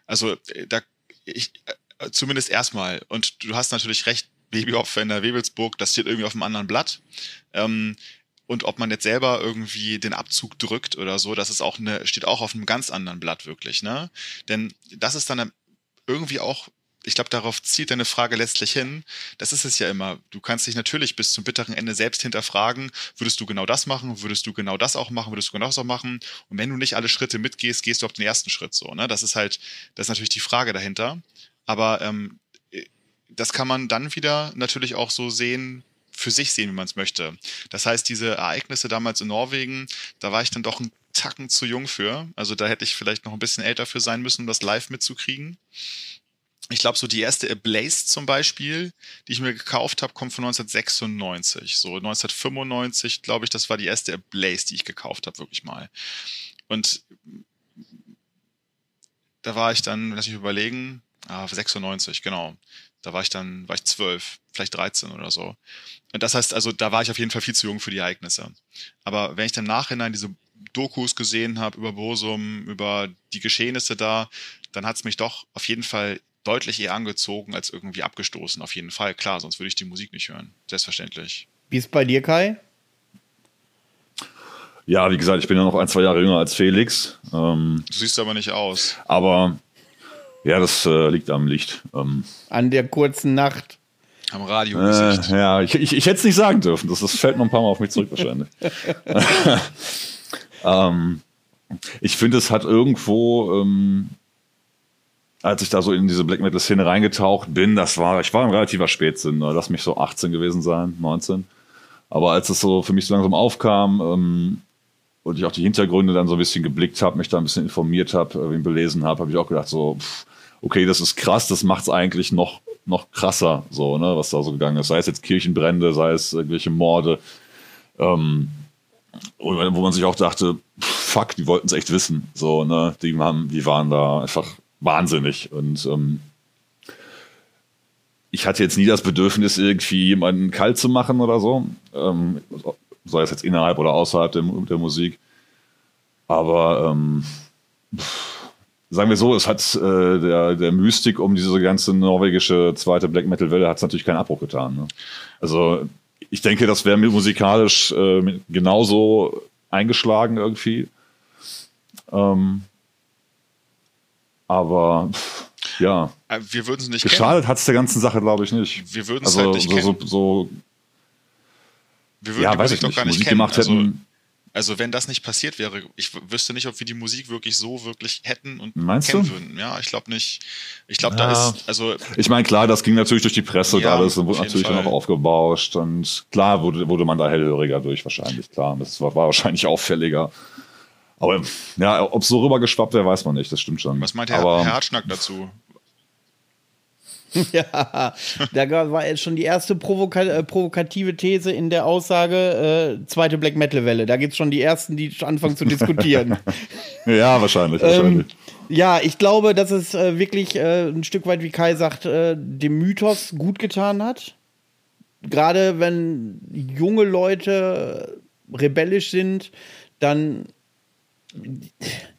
Also äh, da, ich, äh, zumindest erstmal. Und du hast natürlich recht, Babyopfer in der Webelsburg, das steht irgendwie auf einem anderen Blatt. Ähm, und ob man jetzt selber irgendwie den Abzug drückt oder so, das ist auch eine, steht auch auf einem ganz anderen Blatt wirklich, ne? Denn das ist dann irgendwie auch ich glaube, darauf zielt deine Frage letztlich hin. Das ist es ja immer. Du kannst dich natürlich bis zum bitteren Ende selbst hinterfragen, würdest du genau das machen, würdest du genau das auch machen, würdest du genau das auch machen? Und wenn du nicht alle Schritte mitgehst, gehst du auf den ersten Schritt so. Ne? Das ist halt, das ist natürlich die Frage dahinter. Aber ähm, das kann man dann wieder natürlich auch so sehen, für sich sehen, wie man es möchte. Das heißt, diese Ereignisse damals in Norwegen, da war ich dann doch ein Tacken zu jung für. Also da hätte ich vielleicht noch ein bisschen älter für sein müssen, um das live mitzukriegen. Ich glaube, so die erste Ablaze zum Beispiel, die ich mir gekauft habe, kommt von 1996. So 1995, glaube ich, das war die erste Ablaze, die ich gekauft habe, wirklich mal. Und da war ich dann, lass mich überlegen, ah, 96, genau. Da war ich dann, war ich zwölf, vielleicht 13 oder so. Und das heißt, also da war ich auf jeden Fall viel zu jung für die Ereignisse. Aber wenn ich dann im Nachhinein diese Dokus gesehen habe über Bosum, über die Geschehnisse da, dann hat es mich doch auf jeden Fall deutlich eher angezogen als irgendwie abgestoßen. Auf jeden Fall, klar, sonst würde ich die Musik nicht hören. Selbstverständlich. Wie ist bei dir, Kai? Ja, wie gesagt, ich bin ja noch ein, zwei Jahre jünger als Felix. Ähm, du siehst aber nicht aus. Aber ja, das äh, liegt am Licht. Ähm, An der kurzen Nacht. Am Radio. Äh, ja, ich, ich, ich hätte es nicht sagen dürfen. Das, das fällt noch ein paar Mal auf mich zurück wahrscheinlich. ähm, ich finde, es hat irgendwo, ähm, als ich da so in diese Black Metal Szene reingetaucht bin, das war, ich war ein relativer Spätsinn, lass mich so 18 gewesen sein, 19. Aber als es so für mich so langsam aufkam ähm, und ich auch die Hintergründe dann so ein bisschen geblickt habe, mich da ein bisschen informiert habe, äh, belesen habe, habe ich auch gedacht so, pff, okay, das ist krass, das macht es eigentlich noch, noch krasser, so, ne, was da so gegangen ist. Sei es jetzt Kirchenbrände, sei es irgendwelche Morde. Ähm, wo man sich auch dachte, fuck, die wollten es echt wissen. So, ne? Die, haben, die waren da einfach wahnsinnig. Und ähm, ich hatte jetzt nie das Bedürfnis, irgendwie jemanden kalt zu machen oder so. Ähm, sei es jetzt innerhalb oder außerhalb der, der Musik. Aber ähm, sagen wir so, es hat äh, der, der Mystik um diese ganze norwegische zweite Black Metal Welle hat es natürlich keinen Abbruch getan. Ne? Also ich denke, das wäre musikalisch äh, genauso eingeschlagen irgendwie. Ähm, aber pff, ja. Äh, wir würden es nicht Geschadet hat es der ganzen Sache, glaube ich, nicht. Wir würden es also, halt nicht so, kennen. So, so, wir würden ja, die weiß Musik ich doch nicht. gar nicht Musik kennen. gemacht also, hätten. also wenn das nicht passiert wäre, ich wüsste nicht, ob wir die Musik wirklich so wirklich hätten und Meinst kennen du? würden. Ja, ich glaube nicht. Ich glaube, Ja. da ist, also Ich meine, klar, das ging natürlich durch die Presse und Ja, alles und wurde natürlich dann Fall. auch aufgebauscht und klar wurde, wurde man da hellhöriger durch wahrscheinlich, klar. Das war, war wahrscheinlich auffälliger. Aber ja, ob es so rübergeschwappt wäre, weiß man nicht, das stimmt schon. was meint Herr, Aber, Herr Hartschnack dazu? Ja, da war jetzt schon die erste provoka äh, provokative These in der Aussage, äh, zweite Black Metal Welle. Da gibt es schon die ersten, die anfangen zu diskutieren. Ja, wahrscheinlich, ähm, wahrscheinlich. ja, ich glaube, dass es äh, wirklich äh, ein Stück weit, wie Kai sagt, äh, dem Mythos gut getan hat. Gerade wenn junge Leute rebellisch sind, dann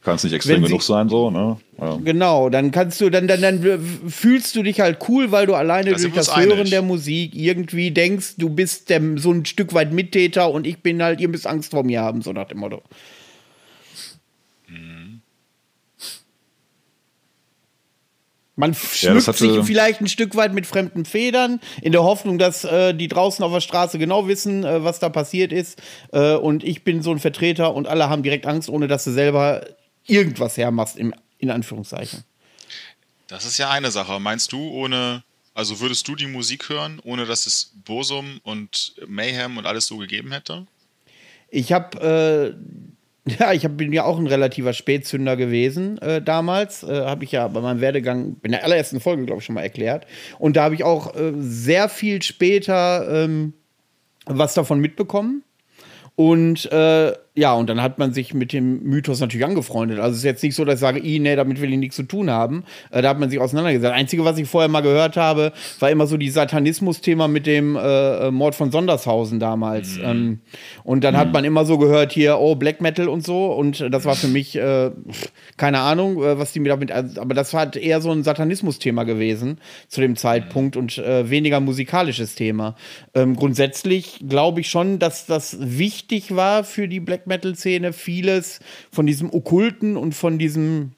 Kann es nicht extrem sie- genug sein, so, ne? Ja. Genau, dann kannst du, dann, dann, dann fühlst du dich halt cool, weil du alleine Da sind durch das uns Hören einig. der Musik irgendwie denkst, du bist der, so ein Stück weit Mittäter und ich bin halt, ihr müsst Angst vor mir haben, so nach dem Motto. Man Ja, schmückt hatte- sich vielleicht ein Stück weit mit fremden Federn, in der Hoffnung, dass äh, die draußen auf der Straße genau wissen, äh, was da passiert ist. Äh, und ich bin so ein Vertreter und alle haben direkt Angst, ohne dass du selber irgendwas hermachst, im, in Anführungszeichen. Das ist ja eine Sache. Meinst du, ohne, also würdest du die Musik hören, ohne dass es Bosum und Mayhem und alles so gegeben hätte? Ich habe, äh, ja, ich hab, bin ja auch ein relativer Spätzünder gewesen äh, damals. Äh, habe ich ja bei meinem Werdegang in der allerersten Folge, glaube ich, schon mal erklärt. Und da habe ich auch äh, sehr viel später ähm, was davon mitbekommen. Und äh, ja, und dann hat man sich mit dem Mythos natürlich angefreundet. Also es ist jetzt nicht so, dass ich sage, I, nee, damit will ich nichts zu tun haben. Äh, da hat man sich auseinandergesetzt. Das Einzige, was ich vorher mal gehört habe, war immer so die Satanismus-Thema mit dem äh, äh, Mord von Sondershausen damals. Ähm, und dann hat man immer so gehört hier, oh, Black Metal und so. Und das war für mich, äh, keine Ahnung, äh, was die mir damit, also, aber das war halt eher so ein Satanismus-Thema gewesen zu dem Zeitpunkt und äh, weniger musikalisches Thema. Ähm, grundsätzlich glaube ich schon, dass das wichtig war für die Black Metal-Szene, vieles von diesem Okkulten und von diesem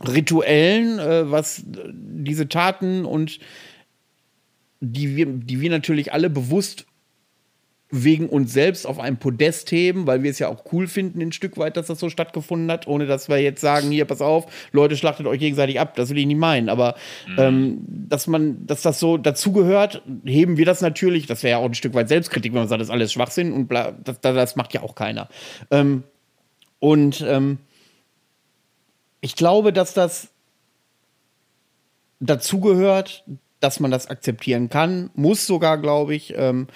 Rituellen, äh, was äh, diese Taten und die wir, die wir natürlich alle bewusst wegen uns selbst auf einem Podest heben, weil wir es ja auch cool finden, ein Stück weit, dass das so stattgefunden hat, ohne dass wir jetzt sagen, hier, pass auf, Leute, schlachtet euch gegenseitig ab. Das will ich nicht meinen. Aber mhm. ähm, dass man, dass das so dazugehört, heben wir das natürlich. Das wäre ja auch ein Stück weit Selbstkritik, wenn man sagt, das ist alles Schwachsinn und bla, das, das macht ja auch keiner. Ähm, und ähm, ich glaube, dass das dazugehört, dass man das akzeptieren kann, muss sogar, glaube ich. Ähm,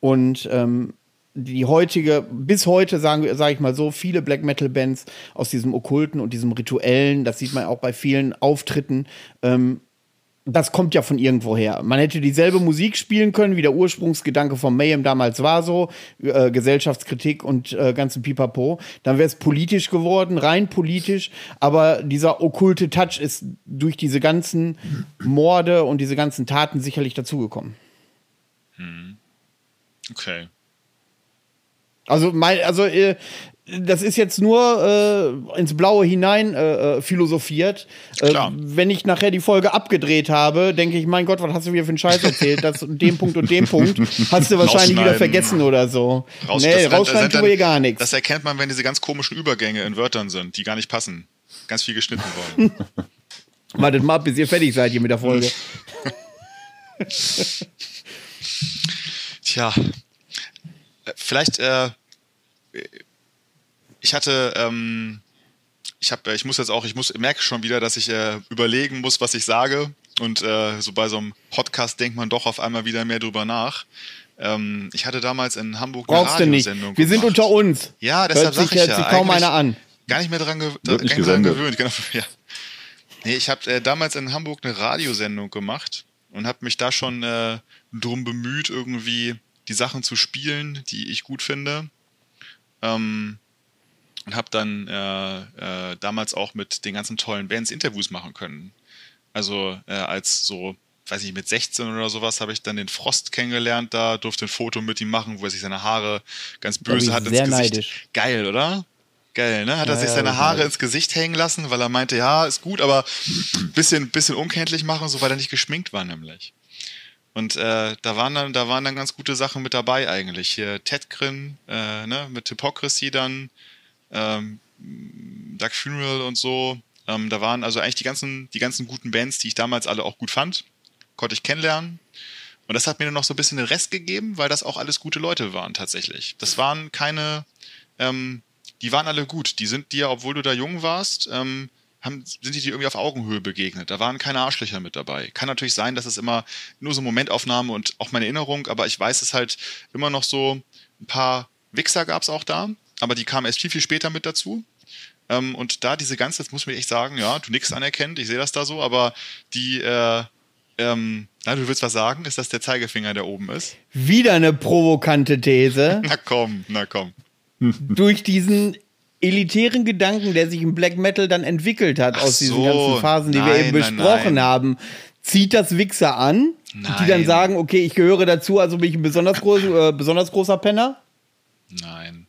und ähm, die heutige, bis heute sagen sage ich mal so, viele Black Metal Bands aus diesem Okkulten und diesem Rituellen, das sieht man auch bei vielen Auftritten, ähm, das kommt ja von irgendwo her. Man hätte dieselbe Musik spielen können, wie der Ursprungsgedanke von Mayhem damals war, so äh, Gesellschaftskritik und äh, ganzen Pipapo. Dann wäre es politisch geworden, rein politisch. Aber dieser okkulte Touch ist durch diese ganzen Morde und diese ganzen Taten sicherlich dazugekommen. Hm. Okay. Also, mein, also äh, das ist jetzt nur äh, ins Blaue hinein äh, äh philosophiert. Äh, wenn ich nachher die Folge abgedreht habe, denke ich, mein Gott, was hast du wieder für einen Scheiß erzählt? Das und dem Punkt und dem Punkt hast du wahrscheinlich wieder vergessen oder so. Raus, nee, rausschneiden tue ich gar nichts. Das erkennt man, wenn diese ganz komischen Übergänge in Wörtern sind, die gar nicht passen. Ganz viel geschnitten worden. Wartet mal, bis ihr fertig seid hier mit der Folge. Tja, äh, vielleicht äh, ich hatte, ähm, ich habe, ich muss jetzt auch, ich muss, merke schon wieder, dass ich äh, überlegen muss, was ich sage. Und äh, so bei so einem Podcast denkt man doch auf einmal wieder mehr drüber nach. Ähm, ich hatte damals in Hamburg eine Brauchst Radiosendung. Du nicht. Wir sind unter uns. Ja, deshalb sage ich ja. Sich kaum einer an. Gar nicht mehr dran, ge gar nicht dran gewöhnt. Genau, ja. Nee, ich habe äh, damals in Hamburg eine Radiosendung gemacht und habe mich da schon äh, drum bemüht, irgendwie die Sachen zu spielen, die ich gut finde. Ähm, und habe dann äh, äh, damals auch mit den ganzen tollen Bands Interviews machen können. Also äh, als so, weiß ich, mit 16 oder sowas habe ich dann den Frost kennengelernt, da durfte ein Foto mit ihm machen, wo er sich seine Haare ganz böse hat ins Gesicht. Neidisch. Geil, oder? Geil, ne? Hat ja, er sich seine Haare ins Gesicht hängen lassen, weil er meinte, ja, ist gut, aber bisschen, bisschen unkenntlich machen, so weil er nicht geschminkt war, nämlich. Und äh, da waren dann, da waren dann ganz gute Sachen mit dabei eigentlich. Hier Ted Grin, äh, ne, mit Hypocrisy dann, ähm, Dark Funeral und so. Ähm, da waren also eigentlich die ganzen, die ganzen guten Bands, die ich damals alle auch gut fand, konnte ich kennenlernen. Und das hat mir dann noch so ein bisschen den Rest gegeben, weil das auch alles gute Leute waren tatsächlich. Das waren keine, ähm, die waren alle gut. Die sind dir, obwohl du da jung warst, ähm, haben, sind die dir irgendwie auf Augenhöhe begegnet. Da waren keine Arschlöcher mit dabei. Kann natürlich sein, dass es immer nur so Momentaufnahme und auch meine Erinnerung, aber ich weiß es halt immer noch so, ein paar Wichser gab es auch da, aber die kamen erst viel, viel später mit dazu. Ähm, und da diese ganze, das muss man echt sagen, ja, du nix anerkennt, ich sehe das da so, aber die, äh, ähm, na, du willst was sagen? Ist das der Zeigefinger, der oben ist? Wieder eine provokante These. na komm, na komm. Durch diesen elitären Gedanken, der sich im Black Metal dann entwickelt hat Ach aus diesen so, ganzen Phasen, die nein, wir eben besprochen nein, nein. haben, zieht das Wichser an, die dann sagen, okay, ich gehöre dazu, also bin ich ein besonders, groß, äh, besonders großer Penner? Nein.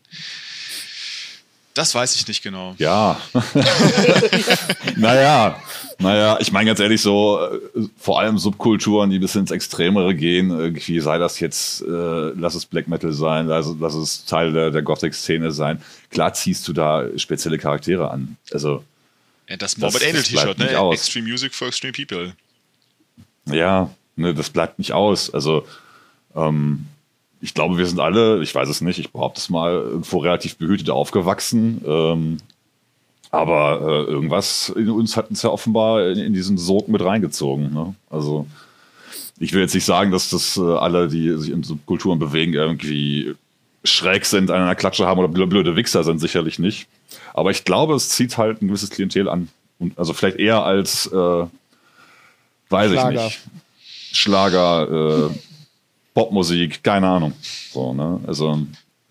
Das weiß ich nicht genau. Ja. naja, naja, ich meine ganz ehrlich so, äh, vor allem Subkulturen, die bis ins Extremere gehen, irgendwie sei das jetzt, äh, lass es Black Metal sein, lass, lass es Teil der, der Gothic-Szene sein. Klar ziehst du da spezielle Charaktere an. Also. Ja, das Morbid Angel T-Shirt, ne? Aus. Extreme Music for Extreme People. Ja, ne, das bleibt nicht aus. Also, ähm, ich glaube, wir sind alle, ich weiß es nicht, ich behaupte es mal, irgendwo relativ behütet aufgewachsen. Ähm, aber äh, irgendwas in uns hat uns ja offenbar in, in diesen Sog mit reingezogen. Ne? Also ich will jetzt nicht sagen, dass das äh, alle, die sich in Subkulturen bewegen, irgendwie schräg sind, an einer Klatsche haben oder blöde Wichser sind, sicherlich nicht. Aber ich glaube, es zieht halt ein gewisses Klientel an. Und also vielleicht eher als, äh, weiß Schlager. ich nicht, Schlager, äh, Popmusik, keine Ahnung. So, ne? Also.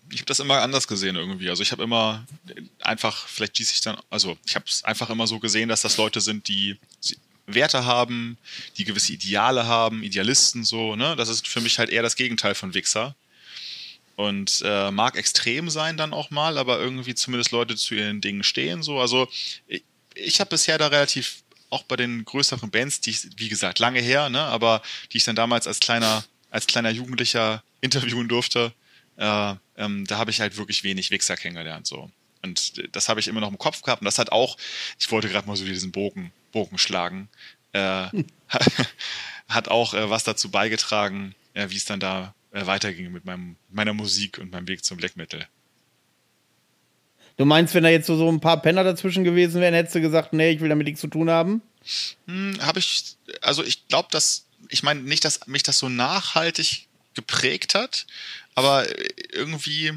Ich habe das immer anders gesehen irgendwie. Also ich habe immer einfach, vielleicht schieße ich dann, also ich habe es einfach immer so gesehen, dass das Leute sind, die Werte haben, die gewisse Ideale haben, Idealisten so, ne? Das ist für mich halt eher das Gegenteil von Wichser. Und äh, mag extrem sein dann auch mal, aber irgendwie zumindest Leute zu ihren Dingen stehen. So. Also ich, ich habe bisher da relativ, auch bei den größeren Bands, die ich, wie gesagt, lange her, ne, aber die ich dann damals als kleiner als kleiner Jugendlicher interviewen durfte, äh, ähm, da habe ich halt wirklich wenig Wichser kennengelernt. So. Und das habe ich immer noch im Kopf gehabt. Und das hat auch, ich wollte gerade mal so diesen Bogen, Bogen schlagen, äh, hat auch äh, was dazu beigetragen, äh, wie es dann da äh, weiterging mit meinem, meiner Musik und meinem Weg zum Black Metal. Du meinst, wenn da jetzt so, so ein paar Penner dazwischen gewesen wären, hättest du gesagt, nee, ich will damit nichts zu tun haben? Hm, habe ich, also ich glaube, dass, ich meine nicht, dass mich das so nachhaltig geprägt hat, aber irgendwie,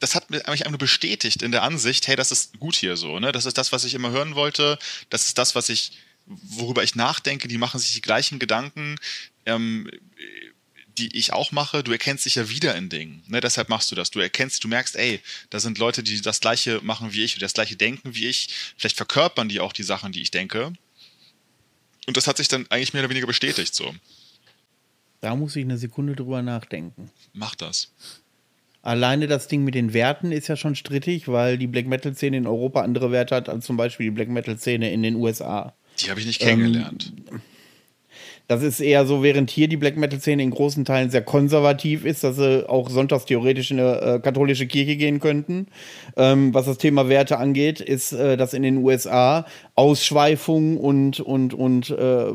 das hat mich einfach nur bestätigt in der Ansicht, hey, das ist gut hier so, ne? Das ist das, was ich immer hören wollte, das ist das, was ich, worüber ich nachdenke, die machen sich die gleichen Gedanken. Ähm, die ich auch mache, du erkennst dich ja wieder in Dingen. Ne? Deshalb machst du das. Du erkennst, du merkst, ey, da sind Leute, die das Gleiche machen wie ich oder das Gleiche denken wie ich. Vielleicht verkörpern die auch die Sachen, die ich denke. Und das hat sich dann eigentlich mehr oder weniger bestätigt so. Da muss ich eine Sekunde drüber nachdenken. Mach das. Alleine das Ding mit den Werten ist ja schon strittig, weil die Black Metal-Szene in Europa andere Werte hat als zum Beispiel die Black Metal-Szene in den USA. Die habe ich nicht kennengelernt. Ähm, das ist eher so, während hier die Black Metal-Szene in großen Teilen sehr konservativ ist, dass sie auch sonntags theoretisch in eine äh, katholische Kirche gehen könnten. Ähm, was das Thema Werte angeht, ist, äh, dass in den USA Ausschweifung und, und, und äh,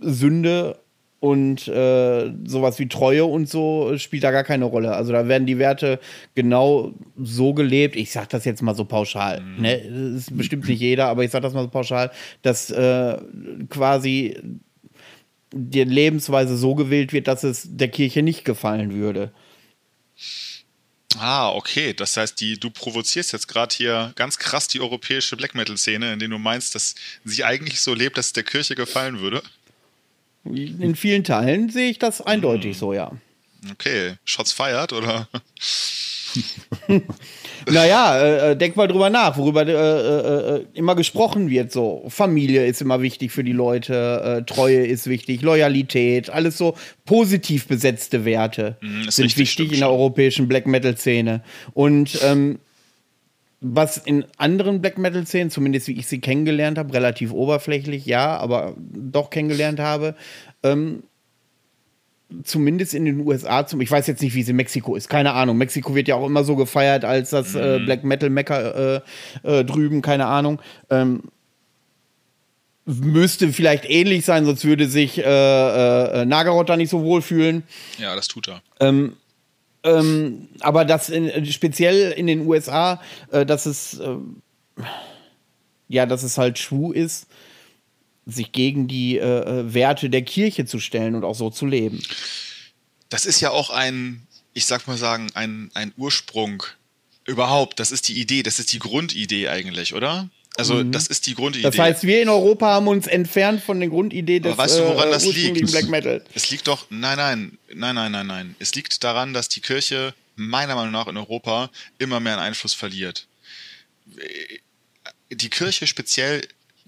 Sünde und äh, sowas wie Treue und so spielt da gar keine Rolle. Also da werden die Werte genau so gelebt. Ich sag das jetzt mal so pauschal. Mhm. Ne? Das ist bestimmt nicht jeder, aber ich sag das mal so pauschal, dass äh, quasi die Lebensweise so gewählt wird, dass es der Kirche nicht gefallen würde. Ah, okay. Das heißt, die, du provozierst jetzt gerade hier ganz krass die europäische Black Metal-Szene, indem du meinst, dass sie eigentlich so lebt, dass es der Kirche gefallen würde? In vielen Teilen sehe ich das eindeutig hm. so, ja. Okay. Shots feiert, oder? naja, äh, äh, denk mal drüber nach, worüber äh, äh, äh, immer gesprochen wird. So, Familie ist immer wichtig für die Leute, äh, Treue ist wichtig, Loyalität, alles so positiv besetzte Werte mm, sind richtig, wichtig in der europäischen Black Metal-Szene. Und ähm, was in anderen Black Metal-Szenen, zumindest wie ich sie kennengelernt habe, relativ oberflächlich, ja, aber doch kennengelernt habe, ähm, zumindest in den USA, zum, ich weiß jetzt nicht, wie es in Mexiko ist, keine Ahnung. Mexiko wird ja auch immer so gefeiert als das äh, mhm. Black Metal Mecker äh, äh, drüben, keine Ahnung. Ähm, müsste vielleicht ähnlich sein, sonst würde sich äh, äh, Nagaroth da nicht so wohl fühlen. Ja, das tut er. Ähm, ähm, aber das in, speziell in den USA, äh, dass es ja, dass es halt schwu ist, sich gegen die äh, äh, Werte der Kirche zu stellen und auch so zu leben. Das ist ja auch ein, ich sag mal sagen, ein, ein Ursprung überhaupt. Das ist die Idee, das ist die Grundidee eigentlich, oder? Also mhm. das ist die Grundidee. Das heißt, wir in Europa haben uns entfernt von der Grundidee des Aber weißt du, woran äh, das liegt? Black Metal. Es liegt doch, nein, nein, nein, nein, nein, nein. Es liegt daran, dass die Kirche meiner Meinung nach in Europa immer mehr an Einfluss verliert. Die Kirche speziell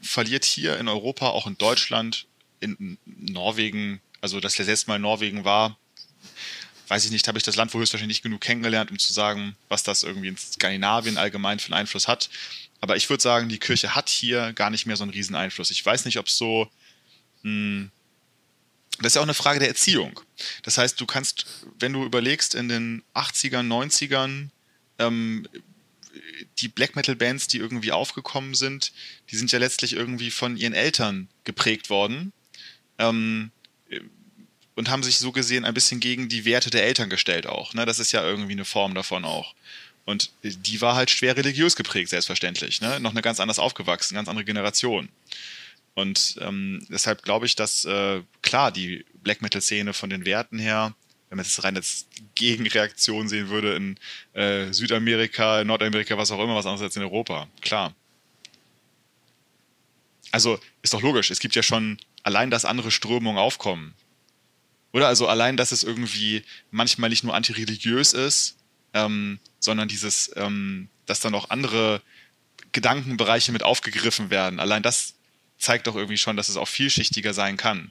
verliert hier in Europa, auch in Deutschland, in Norwegen, also der letzte Mal Norwegen war, weiß ich nicht, habe ich das Land wohl höchstwahrscheinlich nicht genug kennengelernt, um zu sagen, was das irgendwie in Skandinavien allgemein für einen Einfluss hat. Aber ich würde sagen, die Kirche hat hier gar nicht mehr so einen riesen Einfluss. Ich weiß nicht, ob es so. Hm, das ist ja auch eine Frage der Erziehung. Das heißt, du kannst, wenn du überlegst, in den 80ern, 90ern, ähm, die Black Metal Bands, die irgendwie aufgekommen sind, die sind ja letztlich irgendwie von ihren Eltern geprägt worden ähm, und haben sich so gesehen ein bisschen gegen die Werte der Eltern gestellt auch. Ne? Das ist ja irgendwie eine Form davon auch. Und die war halt schwer religiös geprägt, selbstverständlich. Ne? Noch eine ganz anders aufgewachsen, ganz andere Generation. Und ähm, deshalb glaube ich, dass äh, klar die Black Metal-Szene von den Werten her wenn man es rein als Gegenreaktion sehen würde in äh, Südamerika, Nordamerika, was auch immer, was anderes als in Europa. Klar. Also ist doch logisch, es gibt ja schon allein, dass andere Strömungen aufkommen. Oder also allein, dass es irgendwie manchmal nicht nur antireligiös ist, ähm, sondern dieses, ähm, dass dann auch andere Gedankenbereiche mit aufgegriffen werden. Allein das zeigt doch irgendwie schon, dass es auch vielschichtiger sein kann.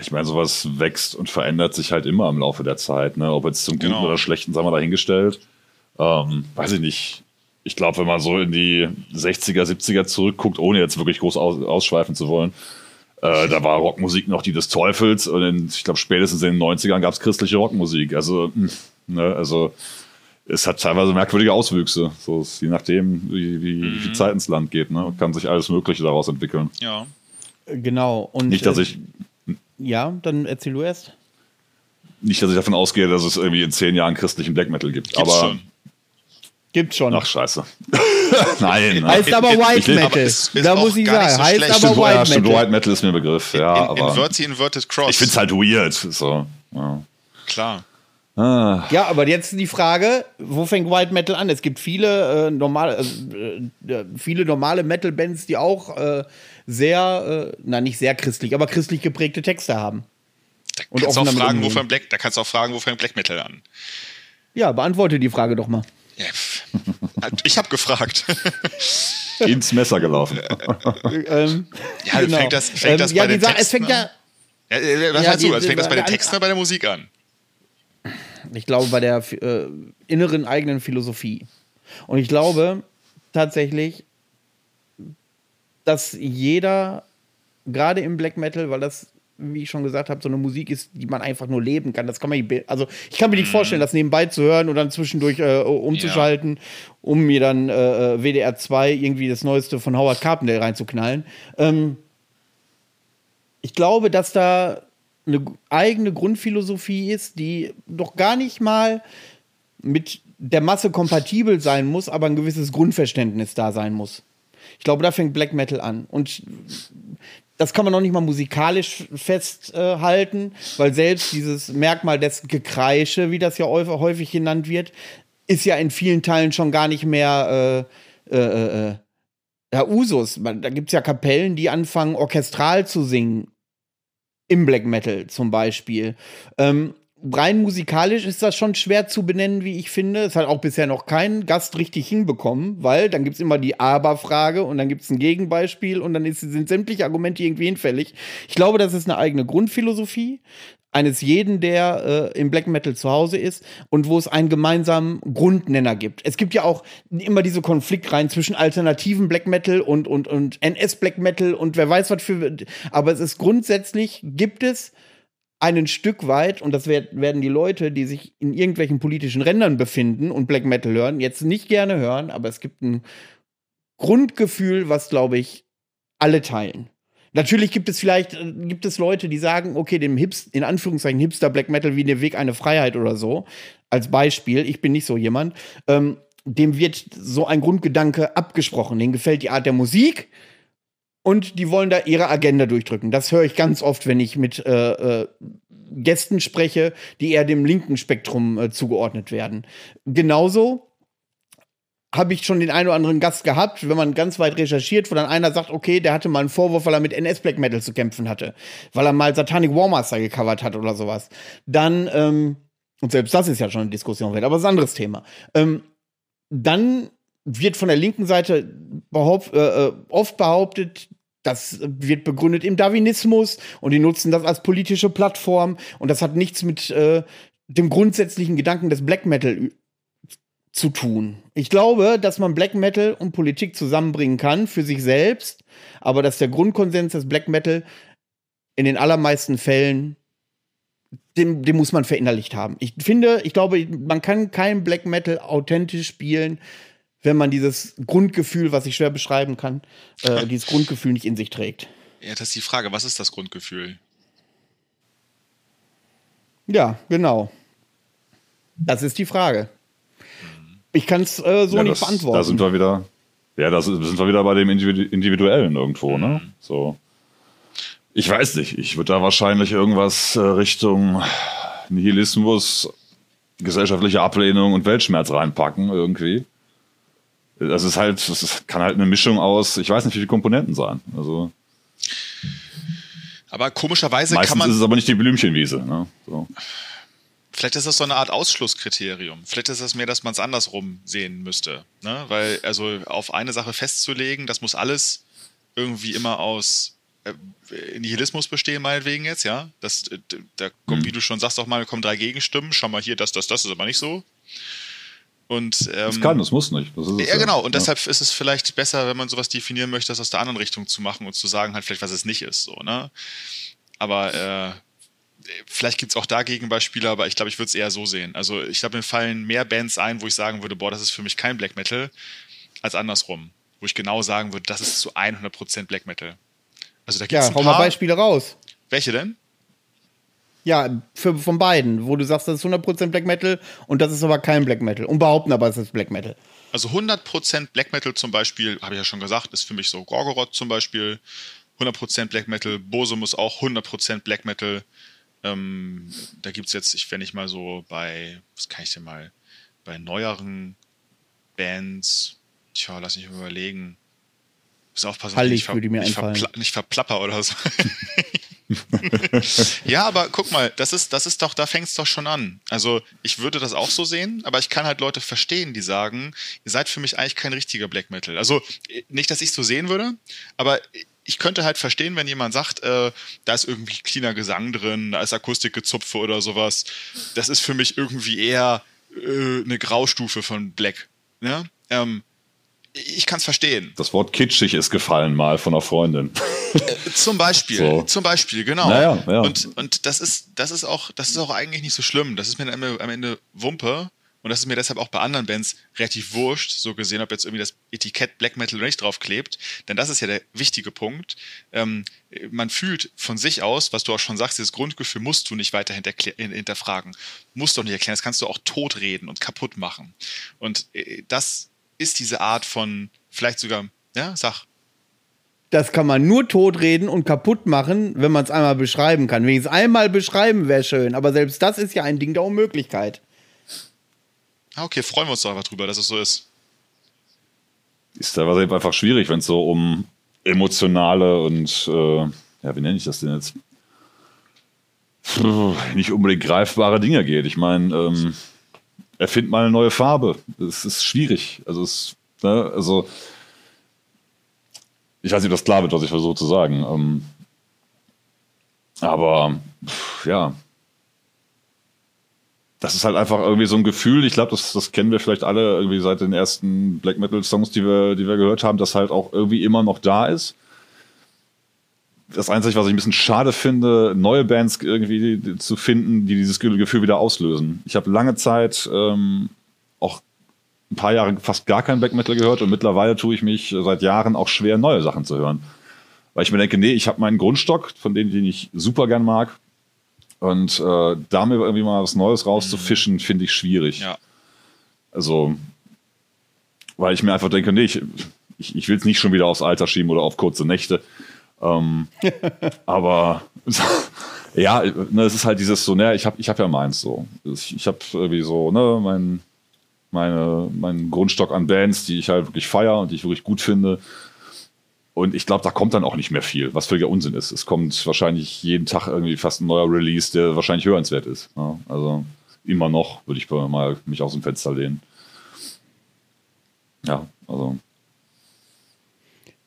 Ich meine, sowas wächst und verändert sich halt immer im Laufe der Zeit. Ne? Ob jetzt zum Guten genau. oder Schlechten, sagen wir dahingestellt. Ähm, weiß ich nicht. Ich glaube, wenn man so in die 60er, 70er zurückguckt, ohne jetzt wirklich groß aus, ausschweifen zu wollen, Äh, da war Rockmusik noch die des Teufels und in, ich glaube spätestens in den 90ern gab es christliche Rockmusik. Also, mh, ne, also es hat teilweise merkwürdige Auswüchse, so je nachdem, wie, wie, wie viel Zeit ins Land geht. Ne? Kann sich alles Mögliche daraus entwickeln. Ja. Genau. Und, Nicht, dass äh, ich Ja, dann erzähl du erst. nicht, dass ich davon ausgehe, dass es irgendwie in zehn Jahren christlichen Black Metal gibt. Gibt's aber schon. Gibt's schon. ach scheiße. Nein. nein. heißt aber in- White Metal. aber es ist da muss ich sagen, so heißt schlecht. aber Stimmt, ja, White stimmt, Metal. White Metal ist mir ein Begriff, ja, in, aber Inverti Inverted Cross. ich finde es halt weird. So. Ja. Klar. Ah, Ja, aber jetzt die Frage, wo fängt White Metal an? Es gibt viele äh, normale, äh, äh, viele normale Metal-Bands, die auch äh, sehr, äh, na nicht sehr christlich, aber christlich geprägte Texte haben. Da Und kannst du auch fragen, wo fängt Black, da kannst du auch fragen, wo fängt Black Metal an. Ja, beantworte die Frage doch mal. Ja, ich habe gefragt. ins Messer gelaufen. ähm, Ja, fängt das, fängt das ähm, ja, bei wie den gesagt, es Texten fängt an? ja, Ja, äh, was Ja, meinst du? die- Also fängt das bei den die- Texten oder bei der Musik an? ich glaube, bei der äh, inneren eigenen Philosophie. Und ich glaube tatsächlich, dass jeder, gerade im Black Metal, weil das, wie ich schon gesagt habe, so eine Musik ist, die man einfach nur leben kann. Das kann man, nicht- also ich kann mir nicht vorstellen, das nebenbei zu hören und dann zwischendurch äh, umzuschalten, um mir dann äh, WDR 2 irgendwie das Neueste von Howard Carpendale reinzuknallen. Ähm, ich glaube, dass da eine eigene Grundphilosophie ist, die doch gar nicht mal mit der Masse kompatibel sein muss, aber ein gewisses Grundverständnis da sein muss. Ich glaube, da fängt Black Metal an. Und das kann man noch nicht mal musikalisch festhalten, weil selbst dieses Merkmal des Gekreische, wie das ja häufig, genannt wird, ist ja in vielen Teilen schon gar nicht mehr äh, äh, äh, ja, Usus. Da gibt es ja Kapellen, die anfangen, orchestral zu singen. Im Black Metal zum Beispiel. Ähm, rein musikalisch ist das schon schwer zu benennen, wie ich finde. Es hat auch bisher noch kein Gast richtig hinbekommen, weil dann gibt es immer die Aber-Frage und dann gibt es ein Gegenbeispiel und dann ist, sind sämtliche Argumente irgendwie hinfällig. Ich glaube, das ist eine eigene Grundphilosophie eines jeden, der äh, im Black Metal zu Hause ist und wo es einen gemeinsamen Grundnenner gibt. Es gibt ja auch immer diese Konfliktreihen zwischen alternativen Black Metal und, und, und NS Black Metal und wer weiß was für. Aber es ist grundsätzlich, gibt es einen Stück weit, und das werd, werden die Leute, die sich in irgendwelchen politischen Rändern befinden und Black Metal hören, jetzt nicht gerne hören, aber es gibt ein Grundgefühl, was, glaube ich, alle teilen. Natürlich gibt es vielleicht äh, gibt es Leute, die sagen, okay, dem Hips, in Anführungszeichen Hipster Black Metal wie der Weg eine Freiheit oder so, als Beispiel, ich bin nicht so jemand, ähm, dem wird so ein Grundgedanke abgesprochen. Denen gefällt die Art der Musik und die wollen da ihre Agenda durchdrücken. Das höre ich ganz oft, wenn ich mit äh, äh, Gästen spreche, die eher dem linken Spektrum äh, zugeordnet werden. Genauso habe ich schon den einen oder anderen Gast gehabt, wenn man ganz weit recherchiert, wo dann einer sagt, okay, der hatte mal einen Vorwurf, weil er mit NS Black Metal zu kämpfen hatte, weil er mal Satanic Warmaster gecovert hat oder sowas. Dann, ähm, und selbst das ist ja schon eine Diskussion wert, aber das ist ein anderes Thema. Ähm, dann wird von der linken Seite behaupt, äh, äh, oft behauptet, das wird begründet im Darwinismus und die nutzen das als politische Plattform und das hat nichts mit äh, dem grundsätzlichen Gedanken des Black Metal zu tun. Ich glaube, dass man Black Metal und Politik zusammenbringen kann für sich selbst, aber dass der Grundkonsens des Black Metal in den allermeisten Fällen den, den muss man verinnerlicht haben. Ich finde, ich glaube, man kann kein Black Metal authentisch spielen, wenn man dieses Grundgefühl, was ich schwer beschreiben kann, äh, dieses Grundgefühl nicht in sich trägt. Ja, das ist die Frage. Was ist das Grundgefühl? Ja, genau. Das ist die Frage. Ich kann es äh, so ja, nicht das, beantworten. Da sind wir wieder. Ja, da sind wir wieder bei dem Individu- Individuellen irgendwo, ne? So. Ich weiß nicht. Ich würde da wahrscheinlich irgendwas äh, Richtung Nihilismus, gesellschaftliche Ablehnung und Weltschmerz reinpacken, irgendwie. Das ist halt, das ist, kann halt eine Mischung aus, ich weiß nicht, wie viele Komponenten sein. Also Aber komischerweise kann man. ist es aber nicht die Blümchenwiese. Ne? So. Vielleicht ist das so eine Art Ausschlusskriterium. Vielleicht ist das mehr, dass man es andersrum sehen müsste. Ne? Weil, also auf eine Sache festzulegen, das muss alles irgendwie immer aus äh, Nihilismus bestehen, meinetwegen jetzt, ja. Das, äh, da kommt, wie du schon sagst, auch mal, kommen drei Gegenstimmen. Schau mal hier, das, das, das ist aber nicht so. Und, ähm, es kann, es muss nicht. Das ja, ja, genau. Und ja. deshalb ist es vielleicht besser, wenn man sowas definieren möchte, das aus der anderen Richtung zu machen und zu sagen, halt vielleicht, was es nicht ist. So, ne? Aber äh, vielleicht gibt es auch da Gegenbeispiele, aber ich glaube, ich würde es eher so sehen. Also ich glaube, mir fallen mehr Bands ein, wo ich sagen würde, boah, das ist für mich kein Black Metal, als andersrum. Wo ich genau sagen würde, das ist zu 100% Black Metal. Also da gibt's ja, hau mal Beispiele raus. Welche denn? Ja, für, von beiden, wo du sagst, das ist 100% Black Metal und das ist aber kein Black Metal. Und behaupten aber, es ist Black Metal. Also 100% Black Metal zum Beispiel, habe ich ja schon gesagt, ist für mich so Gorgoroth zum Beispiel. 100% Black Metal. Bose muss auch 100% Black Metal. Ähm, da gibt es jetzt, ich, wenn ich mal so bei, was kann ich denn mal, bei neueren Bands, tja, lass mich überlegen. Muss aufpassen, Hallig, ich, ver würde mir nicht, verpla nicht verplapper oder so. ja, aber guck mal, das ist, das ist doch, da fängt es doch schon an. Also ich würde das auch so sehen, aber ich kann halt Leute verstehen, die sagen, ihr seid für mich eigentlich kein richtiger Black Metal. Also nicht, dass ich es so sehen würde, aber ich könnte halt verstehen, wenn jemand sagt, äh, da ist irgendwie cleaner Gesang drin, da ist Akustikgezupfe oder sowas. Das ist für mich irgendwie eher äh, eine Graustufe von Black. Ja? Ähm, ich kann es verstehen. Das Wort kitschig ist gefallen mal von einer Freundin. Äh, zum Beispiel, so. zum Beispiel, genau. Naja, ja. Und, und das ist, das ist auch, das ist auch eigentlich nicht so schlimm. Das ist mir am Ende, am Ende Wumpe. Und das ist mir deshalb auch bei anderen Bands relativ wurscht, so gesehen, ob jetzt irgendwie das Etikett Black Metal oder nicht draufklebt. Denn das ist ja der wichtige Punkt. Ähm, man fühlt von sich aus, was du auch schon sagst, dieses Grundgefühl musst du nicht weiter hinterfragen. Musst du auch nicht erklären. Das kannst du auch totreden und kaputt machen. Und äh, das ist diese Art von, vielleicht sogar, ja, sag. Das kann man nur totreden und kaputt machen, wenn man es einmal beschreiben kann. Wenn ich es einmal beschreiben, wäre schön. Aber selbst das ist ja ein Ding der Unmöglichkeit. Ah, okay, freuen wir uns doch einfach drüber, dass es so ist. Ist da was einfach schwierig, wenn es so um emotionale und, äh, ja, wie nenne ich das denn jetzt? Puh, nicht unbedingt greifbare Dinge geht. Ich meine, ähm, erfind mal eine neue Farbe. Es ist schwierig. Also, es, ne, also ich weiß nicht, ob das klar wird, was ich versuche zu sagen. Ähm, aber ja, das ist halt einfach irgendwie so ein Gefühl, ich glaube, das, das kennen wir vielleicht alle irgendwie seit den ersten Black Metal-Songs, die wir, die wir gehört haben, das halt auch irgendwie immer noch da ist. Das Einzige, was ich ein bisschen schade finde, neue Bands irgendwie zu finden, die dieses Gefühl wieder auslösen. Ich habe lange Zeit ähm, auch ein paar Jahre fast gar kein Black Metal gehört und mittlerweile tue ich mich seit Jahren auch schwer, neue Sachen zu hören. Weil ich mir denke, nee, ich habe meinen Grundstock, von denen, den ich super gern mag, und äh, da mir irgendwie mal was Neues rauszufischen, mhm. finde ich schwierig. Ja. Also, weil ich mir einfach denke, nee, ich, ich, ich will es nicht schon wieder aufs Alter schieben oder auf kurze Nächte. Ähm, aber ja, ne, es ist halt dieses so, ne, ich habe ich hab ja meins so. Ich, ich habe irgendwie so, ne, mein, meine, meinen Grundstock an Bands, die ich halt wirklich feiere und die ich wirklich gut finde. Und ich glaube, da kommt dann auch nicht mehr viel, was völliger Unsinn ist. Es kommt wahrscheinlich jeden Tag irgendwie fast ein neuer Release, der wahrscheinlich hörenswert ist. Ja, also immer noch würde ich mal mich aus dem Fenster lehnen. Ja, also.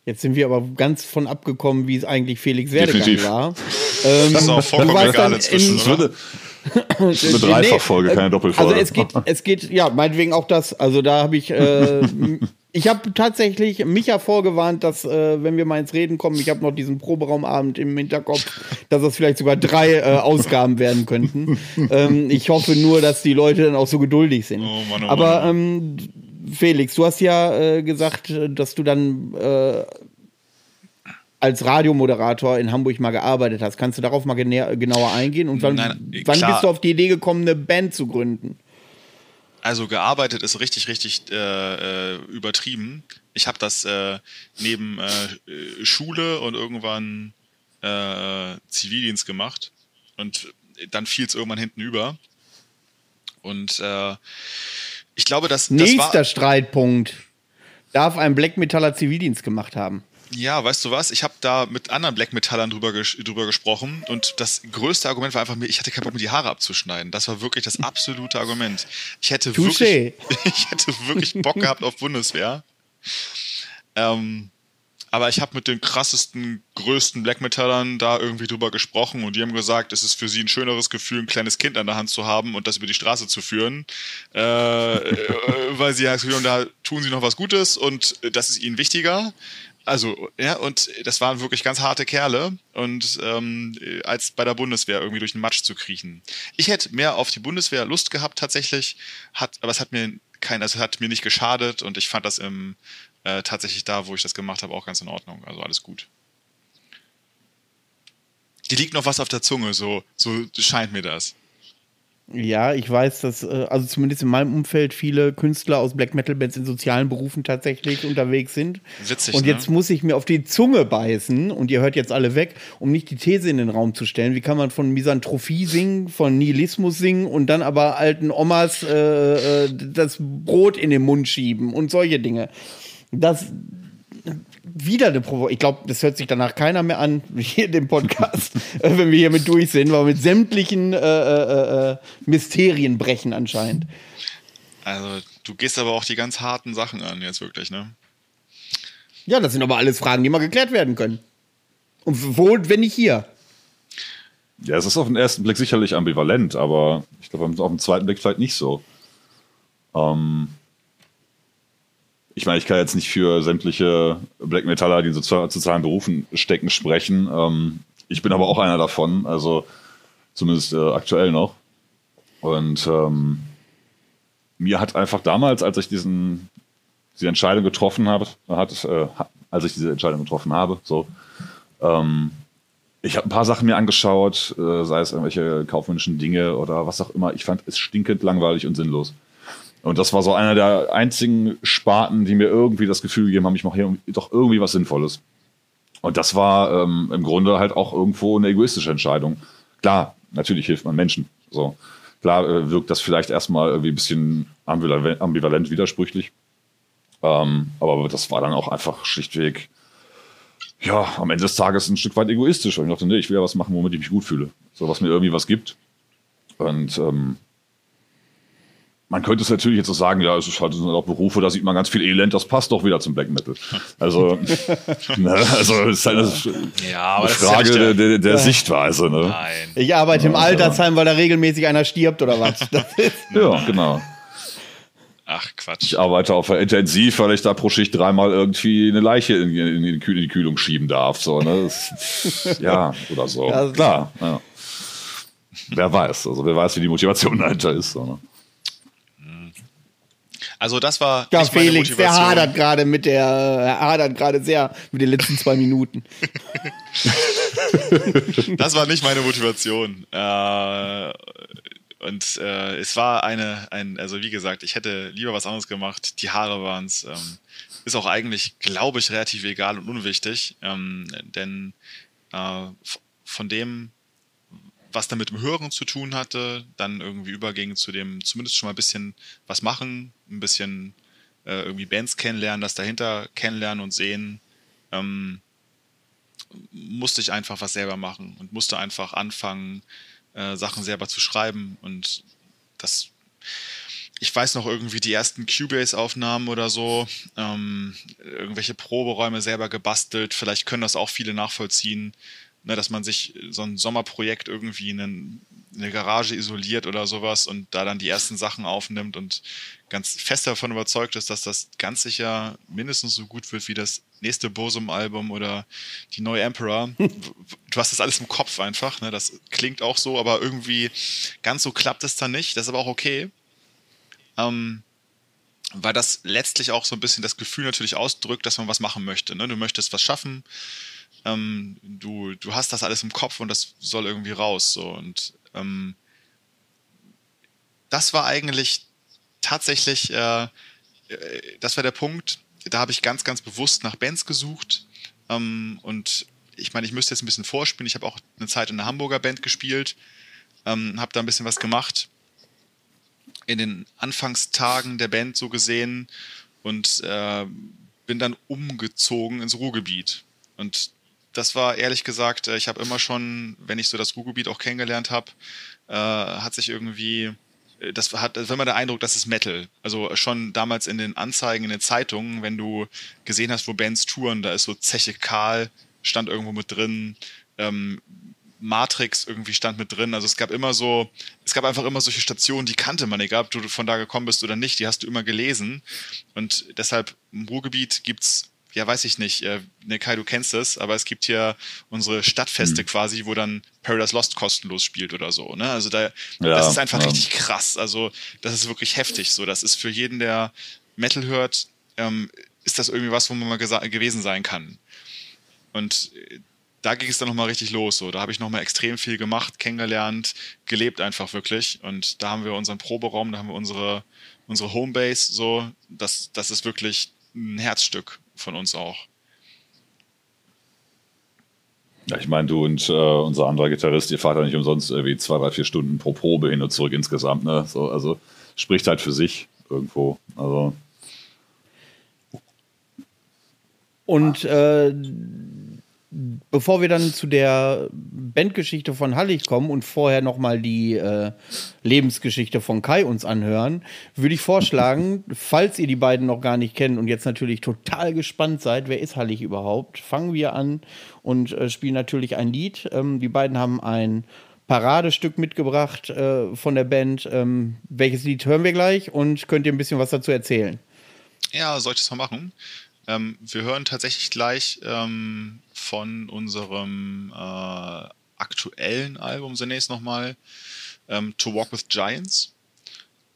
Jetzt sind wir aber ganz von abgekommen, wie es eigentlich Felix Werdegang Definitiv. war. Ähm, das ist auch vollkommen egal inzwischen. In, oder? eine Dreifachfolge, nee, keine Doppelfolge. Also es geht, es geht, ja, meinetwegen auch das. Also da habe ich, äh, ich habe tatsächlich mich ja vorgewarnt, dass äh, wenn wir mal ins Reden kommen, ich habe noch diesen Proberaumabend im Hinterkopf, dass das vielleicht sogar drei äh, Ausgaben werden könnten. ähm, ich hoffe nur, dass die Leute dann auch so geduldig sind. Oh Mann, oh Aber ähm, Felix, du hast ja äh, gesagt, dass du dann äh, als Radiomoderator in Hamburg mal gearbeitet hast. Kannst du darauf mal genauer eingehen? Und wann, Nein, wann bist du auf die Idee gekommen, eine Band zu gründen? Also gearbeitet ist richtig, richtig äh, äh übertrieben. Ich habe das äh, neben äh, Schule und irgendwann Zivildienst gemacht. Und dann fiel es irgendwann hinten über. Und ich glaube, dass. Das Nächster Streitpunkt. Darf ein Black Metaller Zivildienst gemacht haben? Ja, weißt du was? Ich habe da mit anderen Black Metallern drüber, ges drüber gesprochen und das größte Argument war einfach, ich hatte keinen Bock, mir die Haare abzuschneiden. Das war wirklich das absolute Argument. Ich hätte, wirklich, ich hätte wirklich Bock gehabt auf Bundeswehr. Ähm, aber ich habe mit den krassesten, größten Black Metallern da irgendwie drüber gesprochen und die haben gesagt, es ist für sie ein schöneres Gefühl, ein kleines Kind an der Hand zu haben und das über die Straße zu führen, äh, äh weil sie Gefühl haben, da tun sie noch was Gutes und das ist ihnen wichtiger. Also, ja, und das waren wirklich ganz harte Kerle und ähm, als bei der Bundeswehr irgendwie durch den Matsch zu kriechen. Ich hätte mehr auf die Bundeswehr Lust gehabt tatsächlich, hat, aber es hat mir kein, also hat mir nicht geschadet und ich fand das im äh, tatsächlich da, wo ich das gemacht habe, auch ganz in Ordnung. Also alles gut. Die liegt noch was auf der Zunge, so, so scheint mir das. Ja, ich weiß, dass, äh, also zumindest in meinem Umfeld viele Künstler aus Black Metal Bands in sozialen Berufen tatsächlich unterwegs sind. Witzig. Und ne? jetzt muss ich mir auf die Zunge beißen und ihr hört jetzt alle weg, um nicht die These in den Raum zu stellen. Wie kann man von Misanthropie singen, von Nihilismus singen und dann aber alten Omas äh, äh das Brot in den Mund schieben und solche Dinge? Das wieder eine Provokation. Ich glaube, das hört sich danach keiner mehr an, hier in dem Podcast, äh, wenn wir hiermit durch sind, weil wir mit sämtlichen äh, äh, äh, Mysterien brechen anscheinend. Also, du gehst aber auch die ganz harten Sachen an, jetzt wirklich, ne? Ja, das sind aber alles Fragen, die mal geklärt werden können. Und wo, wenn nicht hier? Ja, es ist auf den ersten Blick sicherlich ambivalent, aber ich glaube, auf den zweiten Blick vielleicht nicht so. Ähm, ich meine, ich kann jetzt nicht für sämtliche Black Metaller, die in sozialen Berufen stecken, sprechen. Ähm, ich bin aber auch einer davon, also zumindest äh, aktuell noch. Und ähm, mir hat einfach damals, als ich diesen, diese Entscheidung getroffen habe, hat, äh, als ich diese Entscheidung getroffen habe, so, ähm, ich habe ein paar Sachen mir angeschaut, äh, sei es irgendwelche kaufmännischen Dinge oder was auch immer. Ich fand es stinkend langweilig und sinnlos. Und das war so einer der einzigen Sparten, die mir irgendwie das Gefühl gegeben haben, ich mache hier doch irgendwie was Sinnvolles. Und das war ähm, im Grunde halt auch irgendwo eine egoistische Entscheidung. Klar, natürlich hilft man Menschen. So. Klar äh, wirkt das vielleicht erstmal irgendwie ein bisschen ambivalent, widersprüchlich. Ähm, aber das war dann auch einfach schlichtweg, ja, am Ende des Tages ein Stück weit egoistisch. Und ich dachte, nee, ich will ja was machen, womit ich mich gut fühle. So, was mir irgendwie was gibt. Und ähm, man könnte es natürlich jetzt so sagen, ja, es ist halt sind auch Berufe, da sieht man ganz viel Elend, das passt doch wieder zum Black Metal. Also, ne, also es ist halt eine, ja, Frage ja der, der, der ja. Sichtweise. Ne? Nein. Ich arbeite im Altersheim, weil da regelmäßig einer stirbt oder was. ja, genau. Ach Quatsch. Ich arbeite auf der Intensiv, weil ich da pro Schicht dreimal irgendwie eine Leiche in, in, in, die, Kühlung schieben darf. So, ne? Ja, oder so. Ja, Klar. Ja. Wer weiß, also wer weiß, wie die Motivation dahinter ist. So, ne? Also das war. Ja, Felix, der hadert gerade mit der, er hadert gerade sehr mit den letzten zwei Minuten. das war nicht meine Motivation. Äh, und äh, es war eine, ein, also wie gesagt, ich hätte lieber was anderes gemacht. Die Haare waren es. Ähm, ist auch eigentlich, glaube ich, relativ egal und unwichtig. Ähm, denn äh, von dem, was dann mit dem Hören zu tun hatte, dann irgendwie überging zu dem zumindest schon mal ein bisschen was machen, ein bisschen äh, irgendwie Bands kennenlernen, das dahinter kennenlernen und sehen, ähm, musste ich einfach was selber machen und musste einfach anfangen, äh, Sachen selber zu schreiben und das ich weiß noch irgendwie die ersten Cubase-Aufnahmen oder so, ähm, irgendwelche Proberäume selber gebastelt. Vielleicht können das auch viele nachvollziehen ne, dass man sich so ein Sommerprojekt irgendwie in eine Garage isoliert oder sowas und da dann die ersten Sachen aufnimmt und ganz fest davon überzeugt ist, dass das ganz sicher mindestens so gut wird wie das nächste Bosom-Album oder die neue Emperor. Du hast das alles im Kopf einfach, ne? das klingt auch so, aber irgendwie ganz so klappt es dann nicht. Das ist aber auch okay. Ähm, weil das letztlich auch so ein bisschen das Gefühl natürlich ausdrückt, dass man was machen möchte. Ne? Du möchtest was schaffen, ähm, du, du hast das alles im Kopf und das soll irgendwie raus. So. Und ähm, das war eigentlich tatsächlich, äh, äh, das war der Punkt, da habe ich ganz, ganz bewusst nach Bands gesucht. Ähm, und ich meine, ich müsste jetzt ein bisschen vorspielen. Ich habe auch eine Zeit in einer Hamburger Band gespielt, ähm, habe da ein bisschen was gemacht. In den Anfangstagen der Band so gesehen und äh, bin dann umgezogen ins Ruhrgebiet. Und das war ehrlich gesagt, äh, ich habe immer schon, wenn ich so das Ruhrgebiet auch kennengelernt habe, äh, hat sich irgendwie äh, das hat, das war immer der Eindruck, das ist Metal. Also schon damals in den Anzeigen, in den Zeitungen, wenn du gesehen hast, wo Bands touren, da ist so Zeche Karl, stand irgendwo mit drin, ähm, Matrix irgendwie stand mit drin. Also es gab immer so, es gab einfach immer solche Stationen, die kannte man, egal ob du von da gekommen bist oder nicht, die hast du immer gelesen. Und deshalb im Ruhrgebiet gibt's ja, weiß ich nicht, äh, ne, Kai, du kennst es, aber es gibt hier unsere Stadtfeste mhm. quasi, wo dann Paradise Lost kostenlos spielt oder so. Ne? Also da, ja, das ist einfach ja. richtig krass. Also das ist wirklich heftig. So, das ist für jeden, der Metal hört, ähm, ist das irgendwie was, wo man mal gewesen sein kann. Und äh, da ging es dann nochmal richtig los. So. Da habe ich nochmal extrem viel gemacht, kennengelernt, gelebt einfach wirklich. Und da haben wir unseren Proberaum, da haben wir unsere, unsere Homebase. So. Das, das ist wirklich ein Herzstück von uns auch. Ja, ich meine, du und äh, unser anderer Gitarrist, ihr fahrt ja nicht umsonst irgendwie zwei, drei, vier Stunden pro Probe hin und zurück insgesamt. Ne? So, also spricht halt für sich irgendwo. Also. Und äh, bevor wir dann zu der Bandgeschichte von Hallig kommen und vorher nochmal die äh, Lebensgeschichte von Kai uns anhören, würde ich vorschlagen, falls ihr die beiden noch gar nicht kennt und jetzt natürlich total gespannt seid, wer ist Hallig überhaupt, fangen wir an und äh, spielen natürlich ein Lied. Ähm, die beiden haben ein Paradestück mitgebracht äh, von der Band. Ähm, welches Lied hören wir gleich und könnt ihr ein bisschen was dazu erzählen? Ja, soll ich das mal machen? Ähm, wir hören tatsächlich gleich ähm, von unserem äh, aktuellen Album zunächst nochmal ähm, To Walk with Giants.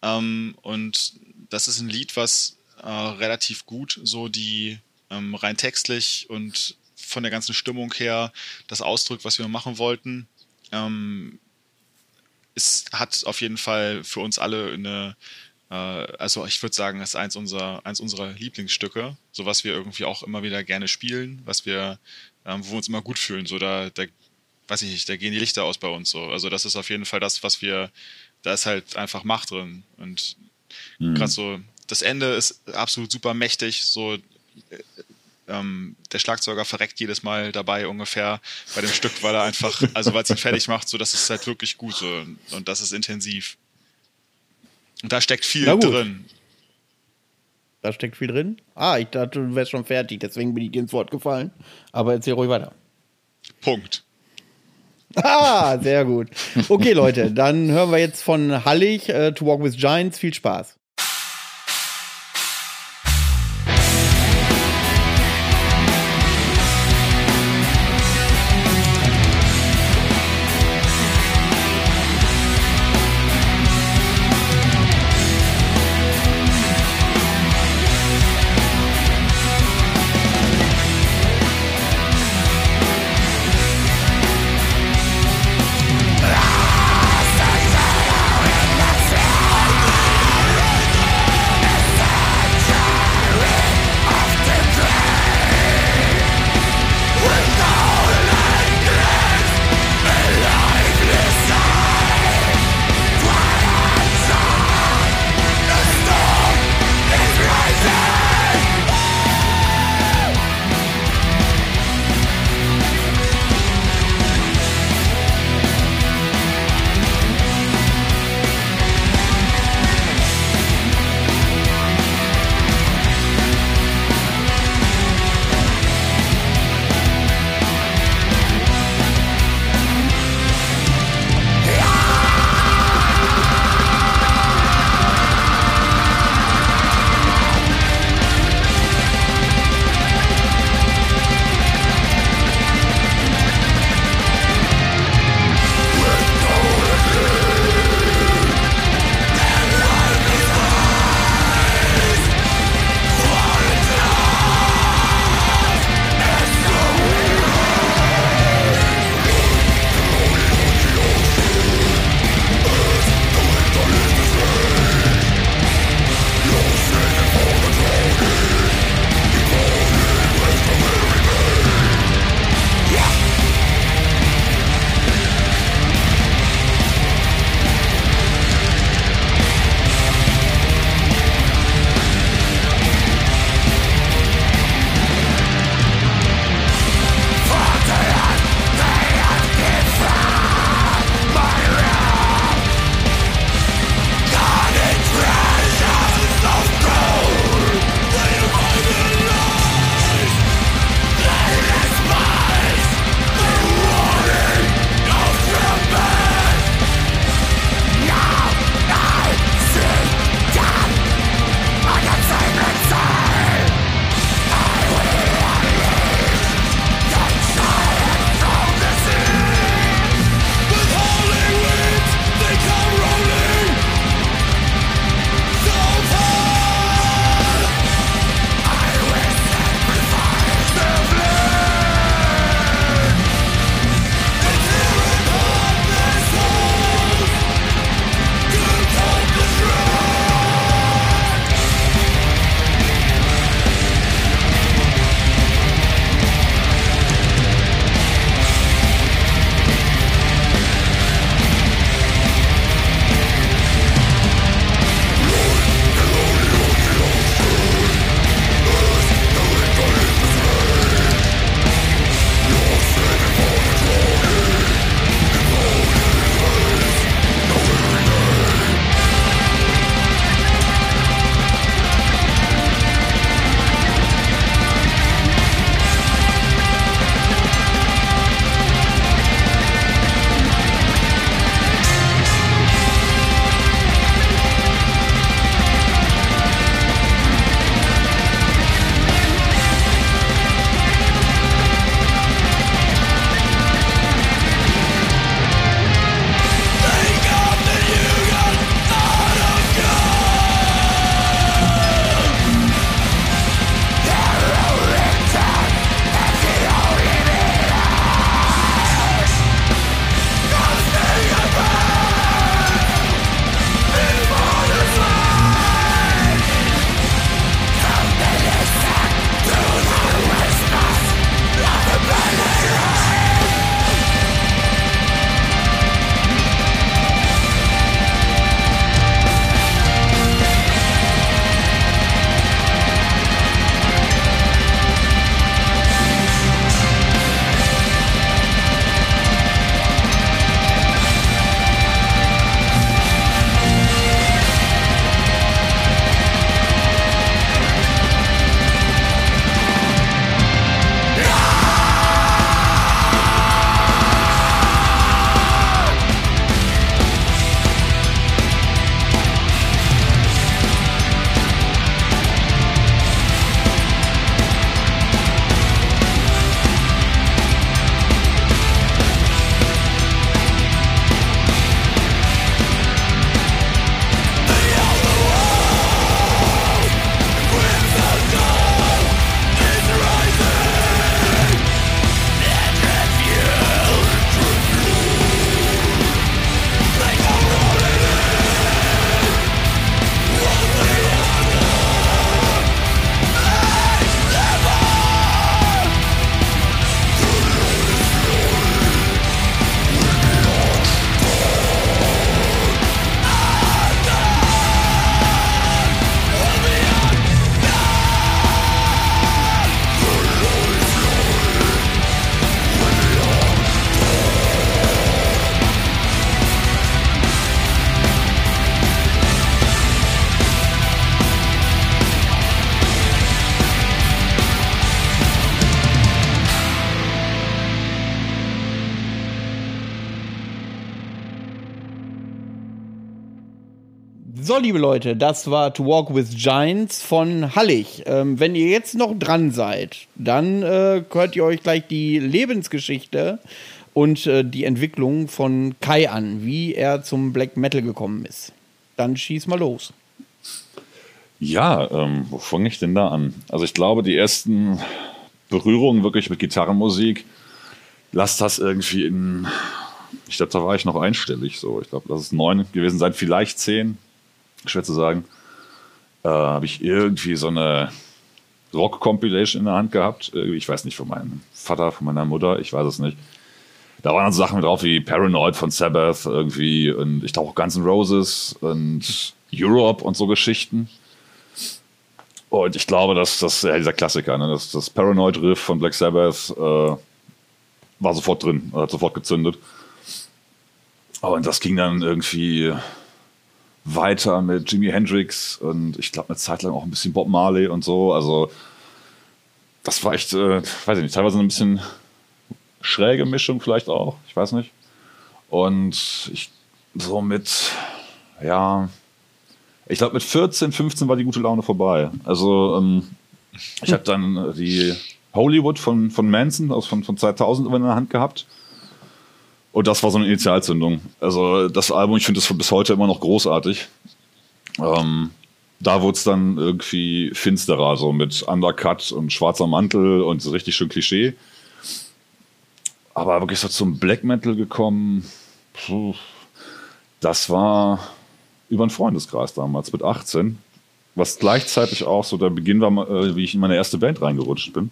Ähm, und das ist ein Lied, was äh, relativ gut so die ähm, rein textlich und von der ganzen Stimmung her das ausdrückt, was wir machen wollten. Ähm, es hat auf jeden Fall für uns alle eine also ich würde sagen, es ist eins unserer, eins unserer Lieblingsstücke, so was wir irgendwie auch immer wieder gerne spielen, was wir, ähm, wo wir uns immer gut fühlen. So da, da, weiß ich nicht, da gehen die Lichter aus bei uns so. Also das ist auf jeden Fall das, was wir, da ist halt einfach Macht drin. Und mhm. gerade so, das Ende ist absolut super mächtig, so äh, ähm, der Schlagzeuger verreckt jedes Mal dabei ungefähr bei dem Stück, weil er einfach, also weil es ihn fertig macht, so das ist halt wirklich gut so und das ist intensiv. Und da steckt viel drin. Da steckt viel drin? Ah, ich dachte, du wärst schon fertig, deswegen bin ich dir ins Wort gefallen. Aber erzähl ruhig weiter. Punkt. Ah, sehr gut. Okay, Leute, dann hören wir jetzt von Hallig äh, To Walk with Giants. Viel Spaß. So, liebe Leute, das war To Walk with Giants von Hallig. Ähm, wenn ihr jetzt noch dran seid, dann äh, hört ihr euch gleich die Lebensgeschichte und äh, die Entwicklung von Kai an, wie er zum Black Metal gekommen ist. Dann schieß mal los. Ja, ähm, wo fange ich denn da an? Also ich glaube, die ersten Berührungen wirklich mit Gitarrenmusik, lass das irgendwie in, ich glaube, da war ich noch einstellig so. Ich glaube, das ist neun gewesen sein, vielleicht zehn, schwer zu sagen. Äh, Habe ich irgendwie so eine Rock-Compilation in der Hand gehabt. Ich weiß nicht, von meinem Vater, von meiner Mutter, ich weiß es nicht. Da waren dann so Sachen drauf wie Paranoid von Sabbath irgendwie und ich glaube auch Guns N' Roses und Europe und so Geschichten. Und ich glaube, dass das ja, dieser Klassiker, ne, das, das Paranoid-Riff von Black Sabbath äh, war sofort drin, hat sofort gezündet. Und das ging dann irgendwie weiter mit Jimi Hendrix und ich glaube eine Zeit lang auch ein bisschen Bob Marley und so. Also das war echt, äh, weiß ich nicht, teilweise ein bisschen schräge Mischung vielleicht auch, ich weiß nicht. Und ich so mit, ja, ich glaube, mit 14, 15 war die gute Laune vorbei. Also, ähm, ich habe dann die Hollywood von, von Manson aus von, von 2000 in der Hand gehabt. Und das war so eine Initialzündung. Also, das Album, ich finde das bis heute immer noch großartig. Ähm, da wurde es dann irgendwie finsterer, so mit Undercut und schwarzer Mantel und so richtig schön Klischee. Aber wirklich so zum Black Metal gekommen, puh, das war über einen Freundeskreis damals mit 18, was gleichzeitig auch so der Beginn war, äh, wie ich in meine erste Band reingerutscht bin.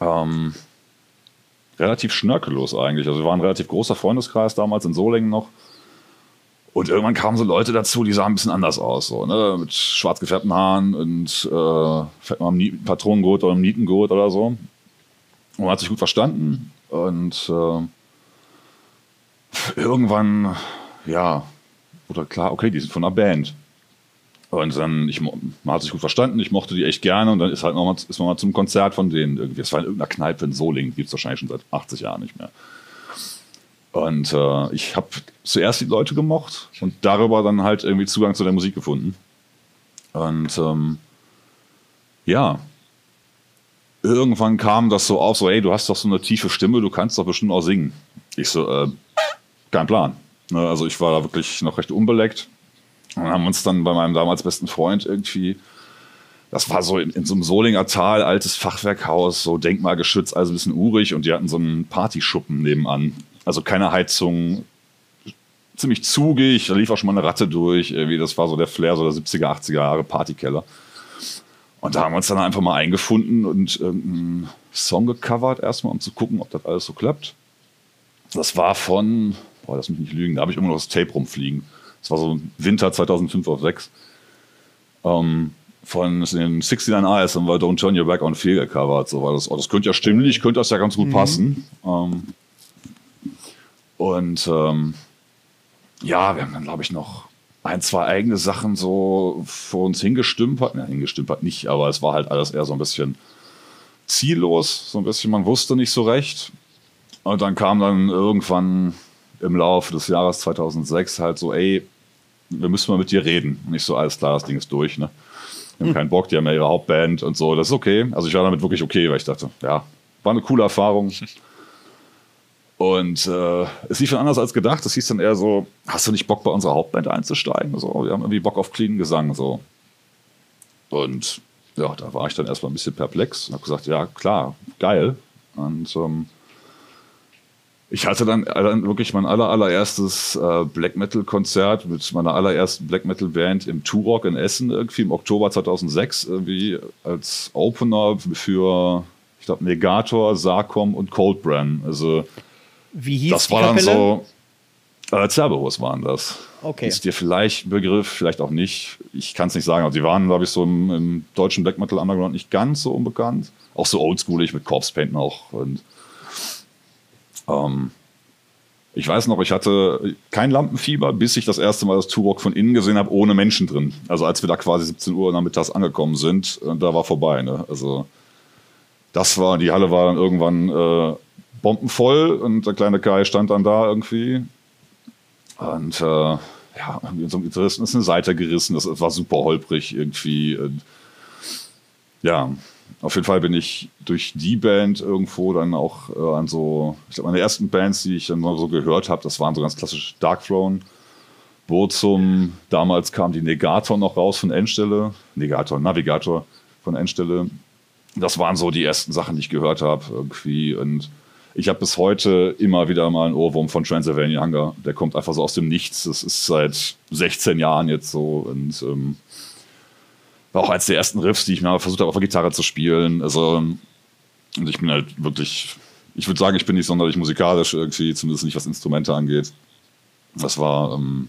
Ähm, relativ schnörkellos eigentlich. Also wir waren ein relativ großer Freundeskreis damals in Solingen noch. Und irgendwann kamen so Leute dazu, die sahen ein bisschen anders aus, so, ne? mit schwarz gefärbten Haaren und äh, im Patronengurt oder im Nietengurt oder so. Und man hat sich gut verstanden. Und äh, irgendwann, ja, wurde klar, okay, die sind von einer Band. Und dann, ich, man hat sich gut verstanden, ich mochte die echt gerne und dann ist halt noch mal, ist man mal zum Konzert von denen irgendwie. Es war in irgendeiner Kneipe in Solingen, gibt es wahrscheinlich schon seit 80 Jahren nicht mehr. Und äh, ich habe zuerst die Leute gemocht und darüber dann halt irgendwie Zugang zu der Musik gefunden. Und ähm, ja, irgendwann kam das so auf, so, hey, du hast doch so eine tiefe Stimme, du kannst doch bestimmt auch singen. Ich so, äh, kein Plan. Ne, also ich war da wirklich noch recht unbeleckt. Und haben uns dann bei meinem damals besten Freund irgendwie, das war so in, in so einem Solinger Tal, altes Fachwerkhaus, so denkmalgeschützt, also ein bisschen urig und die hatten so einen Partyschuppen nebenan. Also keine Heizung, ziemlich zugig, da lief auch schon mal eine Ratte durch, irgendwie, das war so der Flair, so der 70er, 80er Jahre Partykeller. Und da haben wir uns dann einfach mal eingefunden und irgendeinen Song gecovert erstmal, um zu gucken, ob das alles so klappt. Das war von, boah, lass mich nicht lügen, da habe ich immer noch das Tape rumfliegen. Das war so Winter 2005 auf 6. Ähm, von den 69 Eyes haben wir Don't Turn Your Back on Fear gecovert. So war das, oh, das könnte ja stimmlich, könnte das ja ganz gut mhm. passen. Ähm, und ähm, ja, wir haben dann, glaube ich, noch ein, zwei eigene Sachen so vor uns hingestümpert. Ja, hingestümpert nicht, aber es war halt alles eher so ein bisschen ziellos, so ein bisschen, man wusste nicht so recht. Und dann kam dann irgendwann im Laufe des Jahres 2006 halt so, ey, wir müssen mal mit dir reden. Und ich so, alles klar, das Ding ist durch, ne? Wir haben hm. keinen Bock, die haben ja ihre Hauptband und so, das ist okay. Also ich war damit wirklich okay, weil ich dachte, ja, war eine coole Erfahrung. Und äh, es lief dann anders als gedacht. Es hieß dann eher so, hast du nicht Bock bei unserer Hauptband einzusteigen? So, wir haben irgendwie Bock auf clean Gesang. So. Und ja, da war ich dann erstmal ein bisschen perplex und habe gesagt, ja, klar, geil. Und ähm, ich hatte dann, dann wirklich mein aller, allererstes äh, Black Metal-Konzert mit meiner allerersten Black Metal-Band im Turok in Essen irgendwie im Oktober 2006 irgendwie als Opener für, ich glaube, Negator, Sarkom und Coldbrand. Also Wie hieß das war dann so, äh, Cerberus waren das. Okay. Ist dir vielleicht ein Begriff, vielleicht auch nicht. Ich kann es nicht sagen. Also die waren, glaube ich, so im, im, deutschen Black Metal Underground nicht ganz so unbekannt. Auch so oldschoolig mit Corpse Paint noch und ähm, ich weiß noch, ich hatte kein Lampenfieber, bis ich das erste Mal das Turok von innen gesehen habe, ohne Menschen drin. Also als wir da quasi 17 Uhr nachmittags angekommen sind, äh, da war vorbei. Ne? Also das war, die Halle war dann irgendwann äh, bombenvoll und der kleine Kai stand dann da irgendwie. Und äh, ja, so einem Gitarristen ist eine Seite gerissen, das war super holprig irgendwie. Ja, auf jeden Fall bin ich durch die Band irgendwo dann auch äh, an so, ich glaube, meine ersten Bands, die ich dann so gehört habe, das waren so ganz klassisch Dark Throne. Burzum, damals kam die Negator noch raus von Endstelle, Negator, Navigator von Endstelle. Das waren so die ersten Sachen, die ich gehört habe irgendwie und ich habe bis heute immer wieder mal einen Ohrwurm von Transylvania Hunger. Der kommt einfach so aus dem Nichts. Das ist seit 16 Jahren jetzt so und ähm, war auch eines der ersten Riffs, die ich mal versucht habe, auf der Gitarre zu spielen. Also, und ich bin halt wirklich, ich würde sagen, ich bin nicht sonderlich musikalisch irgendwie, zumindest nicht was Instrumente angeht. Das war, ähm,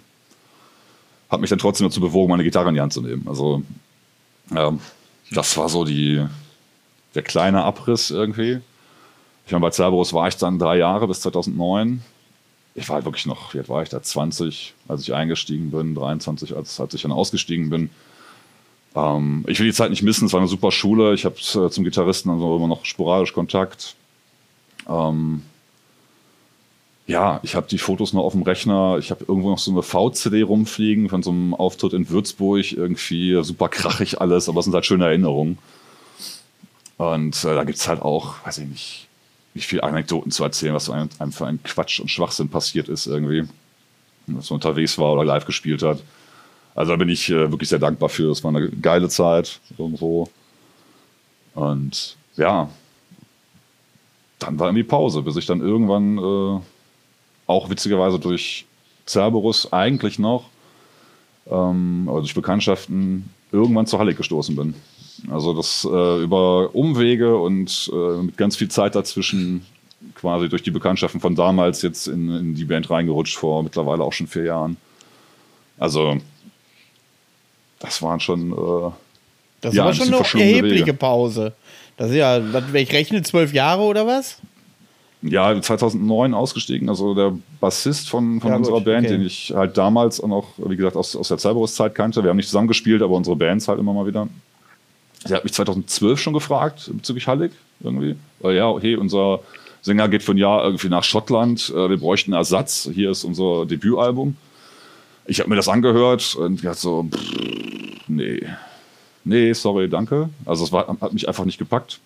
hat mich dann trotzdem dazu bewogen, meine Gitarre in die Hand zu nehmen. Also, ja, das war so die, der kleine Abriss irgendwie. Ich meine, bei Cerberus war ich dann drei Jahre bis 2009. Ich war halt wirklich noch, wie alt war ich da? 20, als ich eingestiegen bin, 23, als, als ich dann ausgestiegen bin. Ähm, ich will die Zeit nicht missen, es war eine super Schule. Ich habe äh, zum Gitarristen also immer noch sporadisch Kontakt. Ähm, ja, ich habe die Fotos noch auf dem Rechner. Ich habe irgendwo noch so eine VCD rumfliegen von so einem Auftritt in Würzburg. Irgendwie super krachig alles, aber es sind halt schöne Erinnerungen. Und äh, da gibt es halt auch, weiß ich nicht, wie viele Anekdoten zu erzählen, was einem, für ein Quatsch und Schwachsinn passiert ist irgendwie. Dass man unterwegs war oder live gespielt hat. Also da bin ich äh, wirklich sehr dankbar für. Es war eine geile Zeit irgendwo. Und ja, dann war irgendwie Pause, bis ich dann irgendwann äh, auch witzigerweise durch Cerberus eigentlich noch, ähm, aber durch Bekanntschaften irgendwann zur Halle gestoßen bin. Also das äh, über Umwege und äh, mit ganz viel Zeit dazwischen quasi durch die Bekanntschaften von damals jetzt in, in die Band reingerutscht vor mittlerweile auch schon vier Jahren. Also das waren schon. Äh, das war schon eine erhebliche Wege. Pause. Das ist ja, wenn ich rechne, zwölf Jahre oder was? Ja, 2009 ausgestiegen. Also der Bassist von, von ja, unserer gut, Band, okay. den ich halt damals auch noch, wie gesagt, aus, aus der Cerberus-Zeit kannte. Wir haben nicht zusammengespielt, aber unsere Bands halt immer mal wieder. Der hat mich 2012 schon gefragt bezüglich Hallig irgendwie. Weil ja, hey, unser Sänger geht für ein Jahr irgendwie nach Schottland. Äh, wir bräuchten Ersatz. Hier ist unser Debütalbum. Ich habe mir das angehört und gedacht so, nee, nee, sorry, danke. Also es war, hat mich einfach nicht gepackt.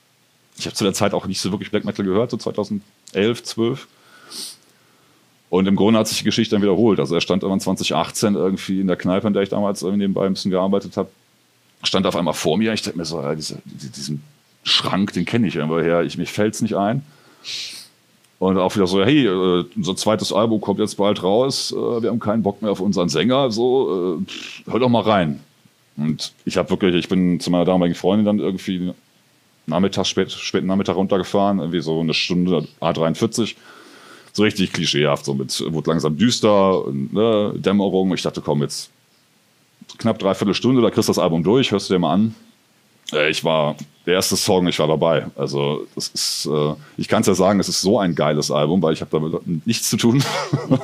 Ich habe zu der Zeit auch nicht so wirklich Black Metal gehört, so 2011, 12. Und im Grunde hat sich die Geschichte dann wiederholt. Also er stand irgendwann 2018 irgendwie in der Kneipe, in der ich damals nebenbei ein bisschen gearbeitet habe, stand auf einmal vor mir. Ich dachte mir so, ja, diese, diesen Schrank, den kenne ich irgendwo her. Ich, mir fällt es nicht ein. Und auch wieder so, hey, äh, unser zweites Album kommt jetzt bald raus, äh, wir haben keinen Bock mehr auf unseren Sänger, so, äh, hör doch mal rein. Und ich habe wirklich, ich bin zu meiner damaligen Freundin dann irgendwie nachmittags, spät, späten Nachmittag runtergefahren, irgendwie so eine Stunde A43. So richtig klischeehaft, so mit, wurde langsam düster und ne, Dämmerung. Ich dachte, komm, jetzt knapp dreiviertel Stunde, da kriegst du das Album durch, hörst du dir mal an. Äh, ich war, der erste Song, ich war dabei. Also, das ist, äh, ich kann es ja sagen, es ist so ein geiles Album, weil ich habe damit nichts zu tun.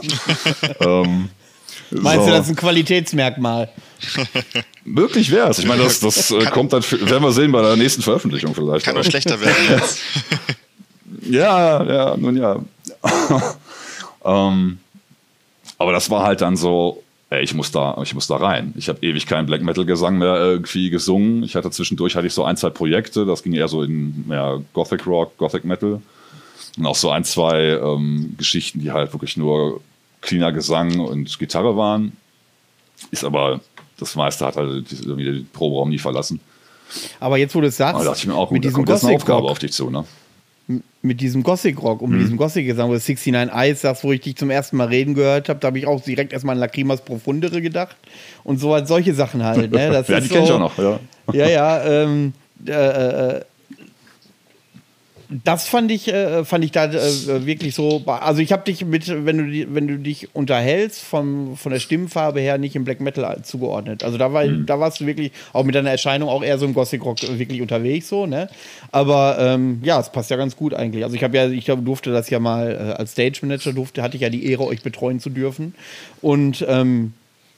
ähm, Meinst so. du, das ist ein Qualitätsmerkmal? Möglich wäre es. Ich meine, das, das äh, kommt dann, werden wir sehen bei der nächsten Veröffentlichung vielleicht. Kann auch schlechter werden jetzt. ja, ja, nun ja. ähm, aber das war halt dann so, ey, ich muss da, ich muss da rein. Ich habe ewig keinen Black Metal Gesang mehr irgendwie gesungen. Ich hatte zwischendurch hatte ich so ein, zwei Projekte, das ging eher so in ja, Gothic Rock, Gothic Metal. Und auch so ein, zwei ähm, Geschichten, die halt wirklich nur cleaner Gesang und Gitarre waren. Ist aber, das meiste hat halt den Proberaum nie verlassen. Aber jetzt, wo du es sagst, auch, mit diesem Gothic Aufgabe Rock, auf dich zu, ne? Mit diesem Gothic Rock und mit mhm. diesem Gothic Gesang, wo du 69 Eyes sagst, wo ich dich zum ersten Mal reden gehört habe, da habe ich auch direkt erstmal an Lacrimas Profundere gedacht. Und so halt solche Sachen halt, ne? Das ja, die so, kenne ich auch noch, ja. Ja, ja, ähm, äh, äh, das fand ich, äh, fand ich da äh, wirklich so. Also ich habe dich mit, wenn du, wenn du dich unterhältst, vom, von der Stimmfarbe her nicht im Black Metal zugeordnet. Also da, war, mhm. da warst du wirklich, auch mit deiner Erscheinung, auch eher so im Gothic Rock wirklich unterwegs, so, ne? Aber ähm, ja, es passt ja ganz gut eigentlich. Also ich habe ja, ich durfte das ja mal äh, als Stage Manager durfte, hatte ich ja die Ehre, euch betreuen zu dürfen. Und ähm,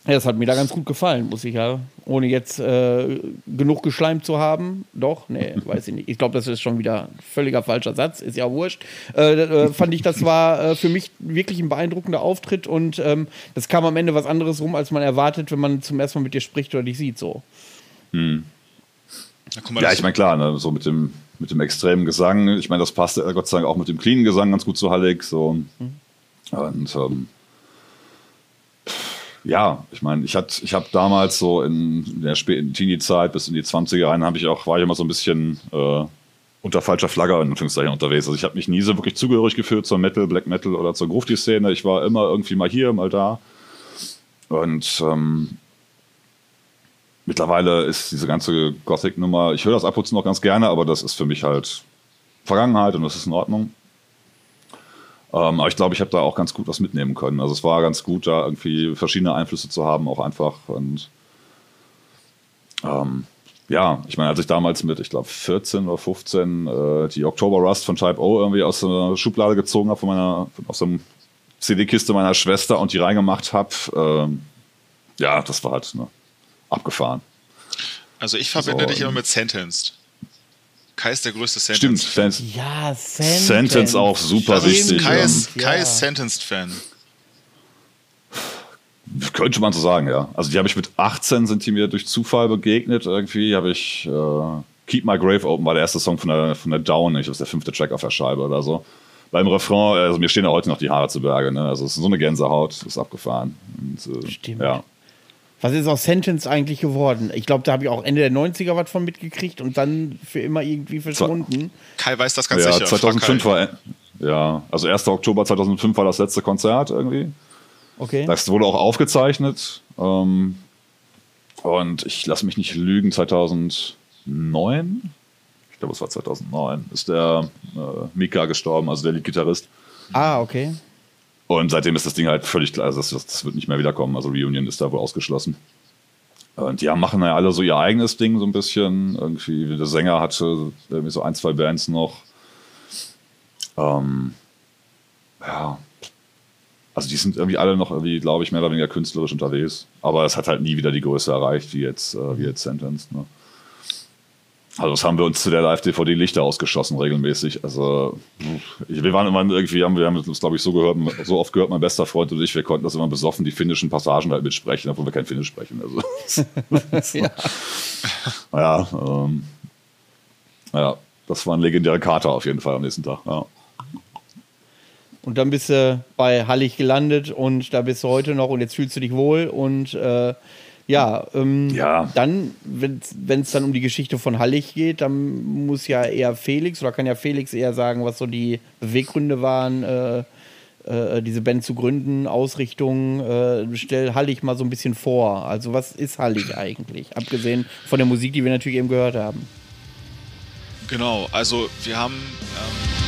Ja, das hat mir da ganz gut gefallen, muss ich ja. Ohne jetzt äh, genug geschleimt zu haben. Doch, nee, weiß ich nicht. Ich glaube, das ist schon wieder völliger falscher Satz, ist ja wurscht. Äh, äh, fand ich, das war äh, für mich wirklich ein beeindruckender Auftritt und ähm, das kam am Ende was anderes rum, als man erwartet, wenn man zum ersten Mal mit dir spricht oder dich sieht. So. Hm. Ja, ja, ich meine, klar, ne, so mit dem, mit dem extremen Gesang. Ich meine, das passte äh, Gott sei Dank auch mit dem cleanen Gesang ganz gut zu Hallig. So. Hm. Und ähm, ja, ich meine, ich hatte, ich habe damals so in der späten Teenie-Zeit bis in die 20er rein, habe ich auch, war ich immer so ein bisschen äh, unter falscher Flagge in Anführungszeichen unterwegs. Also ich habe mich nie so wirklich zugehörig gefühlt zur Metal, Black Metal oder zur Grufti-Szene. Ich war immer irgendwie mal hier, mal da. Und ähm, mittlerweile ist diese ganze Gothic-Nummer, ich höre das ab und noch ganz gerne, aber das ist für mich halt Vergangenheit und das ist in Ordnung. Ähm, aber ich glaube, ich habe da auch ganz gut was mitnehmen können. Also es war ganz gut, da irgendwie verschiedene Einflüsse zu haben, auch einfach. Und ähm, ja, ich meine, als ich damals mit, ich glaube, 14 oder 15 äh, die October Rust von Type O irgendwie aus der Schublade gezogen habe, von meiner, aus der CD-Kiste meiner Schwester und die reingemacht habe, ähm, ja, das war halt ne, abgefahren. Also ich verbinde so, dich immer mit Sentenced. Kai ist der größte Sentence. Stimmt, Sentence. Ja, Sentence. Sentence auch super wichtig. Kai ist, ja. Kai ist Sentenced-Fan. Könnte man so sagen, ja. Also die habe ich mit 18 sind die mir durch Zufall begegnet. Irgendwie habe ich äh, Keep My Grave Open war der erste Song von der, von der Down, ich glaube, der fünfte Track auf der Scheibe oder so. Beim Refrain, also mir stehen ja heute noch die Haare zu Berge, ne? Also es ist so eine Gänsehaut, ist abgefahren. Und, äh, Stimmt. Ja. Was ist aus Sentence eigentlich geworden? Ich glaube, da habe ich auch Ende der 90er was von mitgekriegt und dann für immer irgendwie verschwunden. Kai weiß das ganz ja, sicher. 2005 war, ja, also 1. Oktober 2005 war das letzte Konzert irgendwie. Okay. Das wurde auch aufgezeichnet. Ähm, und ich lasse mich nicht lügen, 2009, ich glaube, es war 2009, ist der äh, Mika gestorben, also der Lead-Gitarrist. Ah, okay. Und seitdem ist das Ding halt völlig klar, also das, das wird nicht mehr wiederkommen. Also Reunion ist da wohl ausgeschlossen. Und die machen ja alle so ihr eigenes Ding so ein bisschen. Irgendwie, der Sänger hatte irgendwie so ein, zwei Bands noch. Ähm, ja. Also die sind irgendwie alle noch irgendwie, glaube ich, mehr oder weniger künstlerisch unterwegs. Aber es hat halt nie wieder die Größe erreicht, wie jetzt, äh, wie jetzt Sentence. Ne? Also das haben wir uns zu der Live-DVD Lichter ausgeschossen regelmäßig. Also wir waren immer irgendwie, haben, wir haben uns glaube ich so gehört, so oft gehört, mein bester Freund und ich, wir konnten das immer besoffen, die finnischen Passagen halt mitsprechen, obwohl wir kein Finnisch sprechen. Also, ja. ja, ähm, ja, das war ein legendärer Kater auf jeden Fall am nächsten Tag. Ja. Und dann bist du bei Hallig gelandet und da bist du heute noch und jetzt fühlst du dich wohl und äh, ja, ähm, ja. dann, wenn es dann um die Geschichte von Hallig geht, dann muss ja eher Felix, oder kann ja Felix eher sagen, was so die Beweggründe waren, äh, äh, diese Band zu gründen, Ausrichtung. Äh, stell Hallig mal so ein bisschen vor. Also, was ist Hallig eigentlich? Abgesehen von der Musik, die wir natürlich eben gehört haben. Genau, also wir haben. Ähm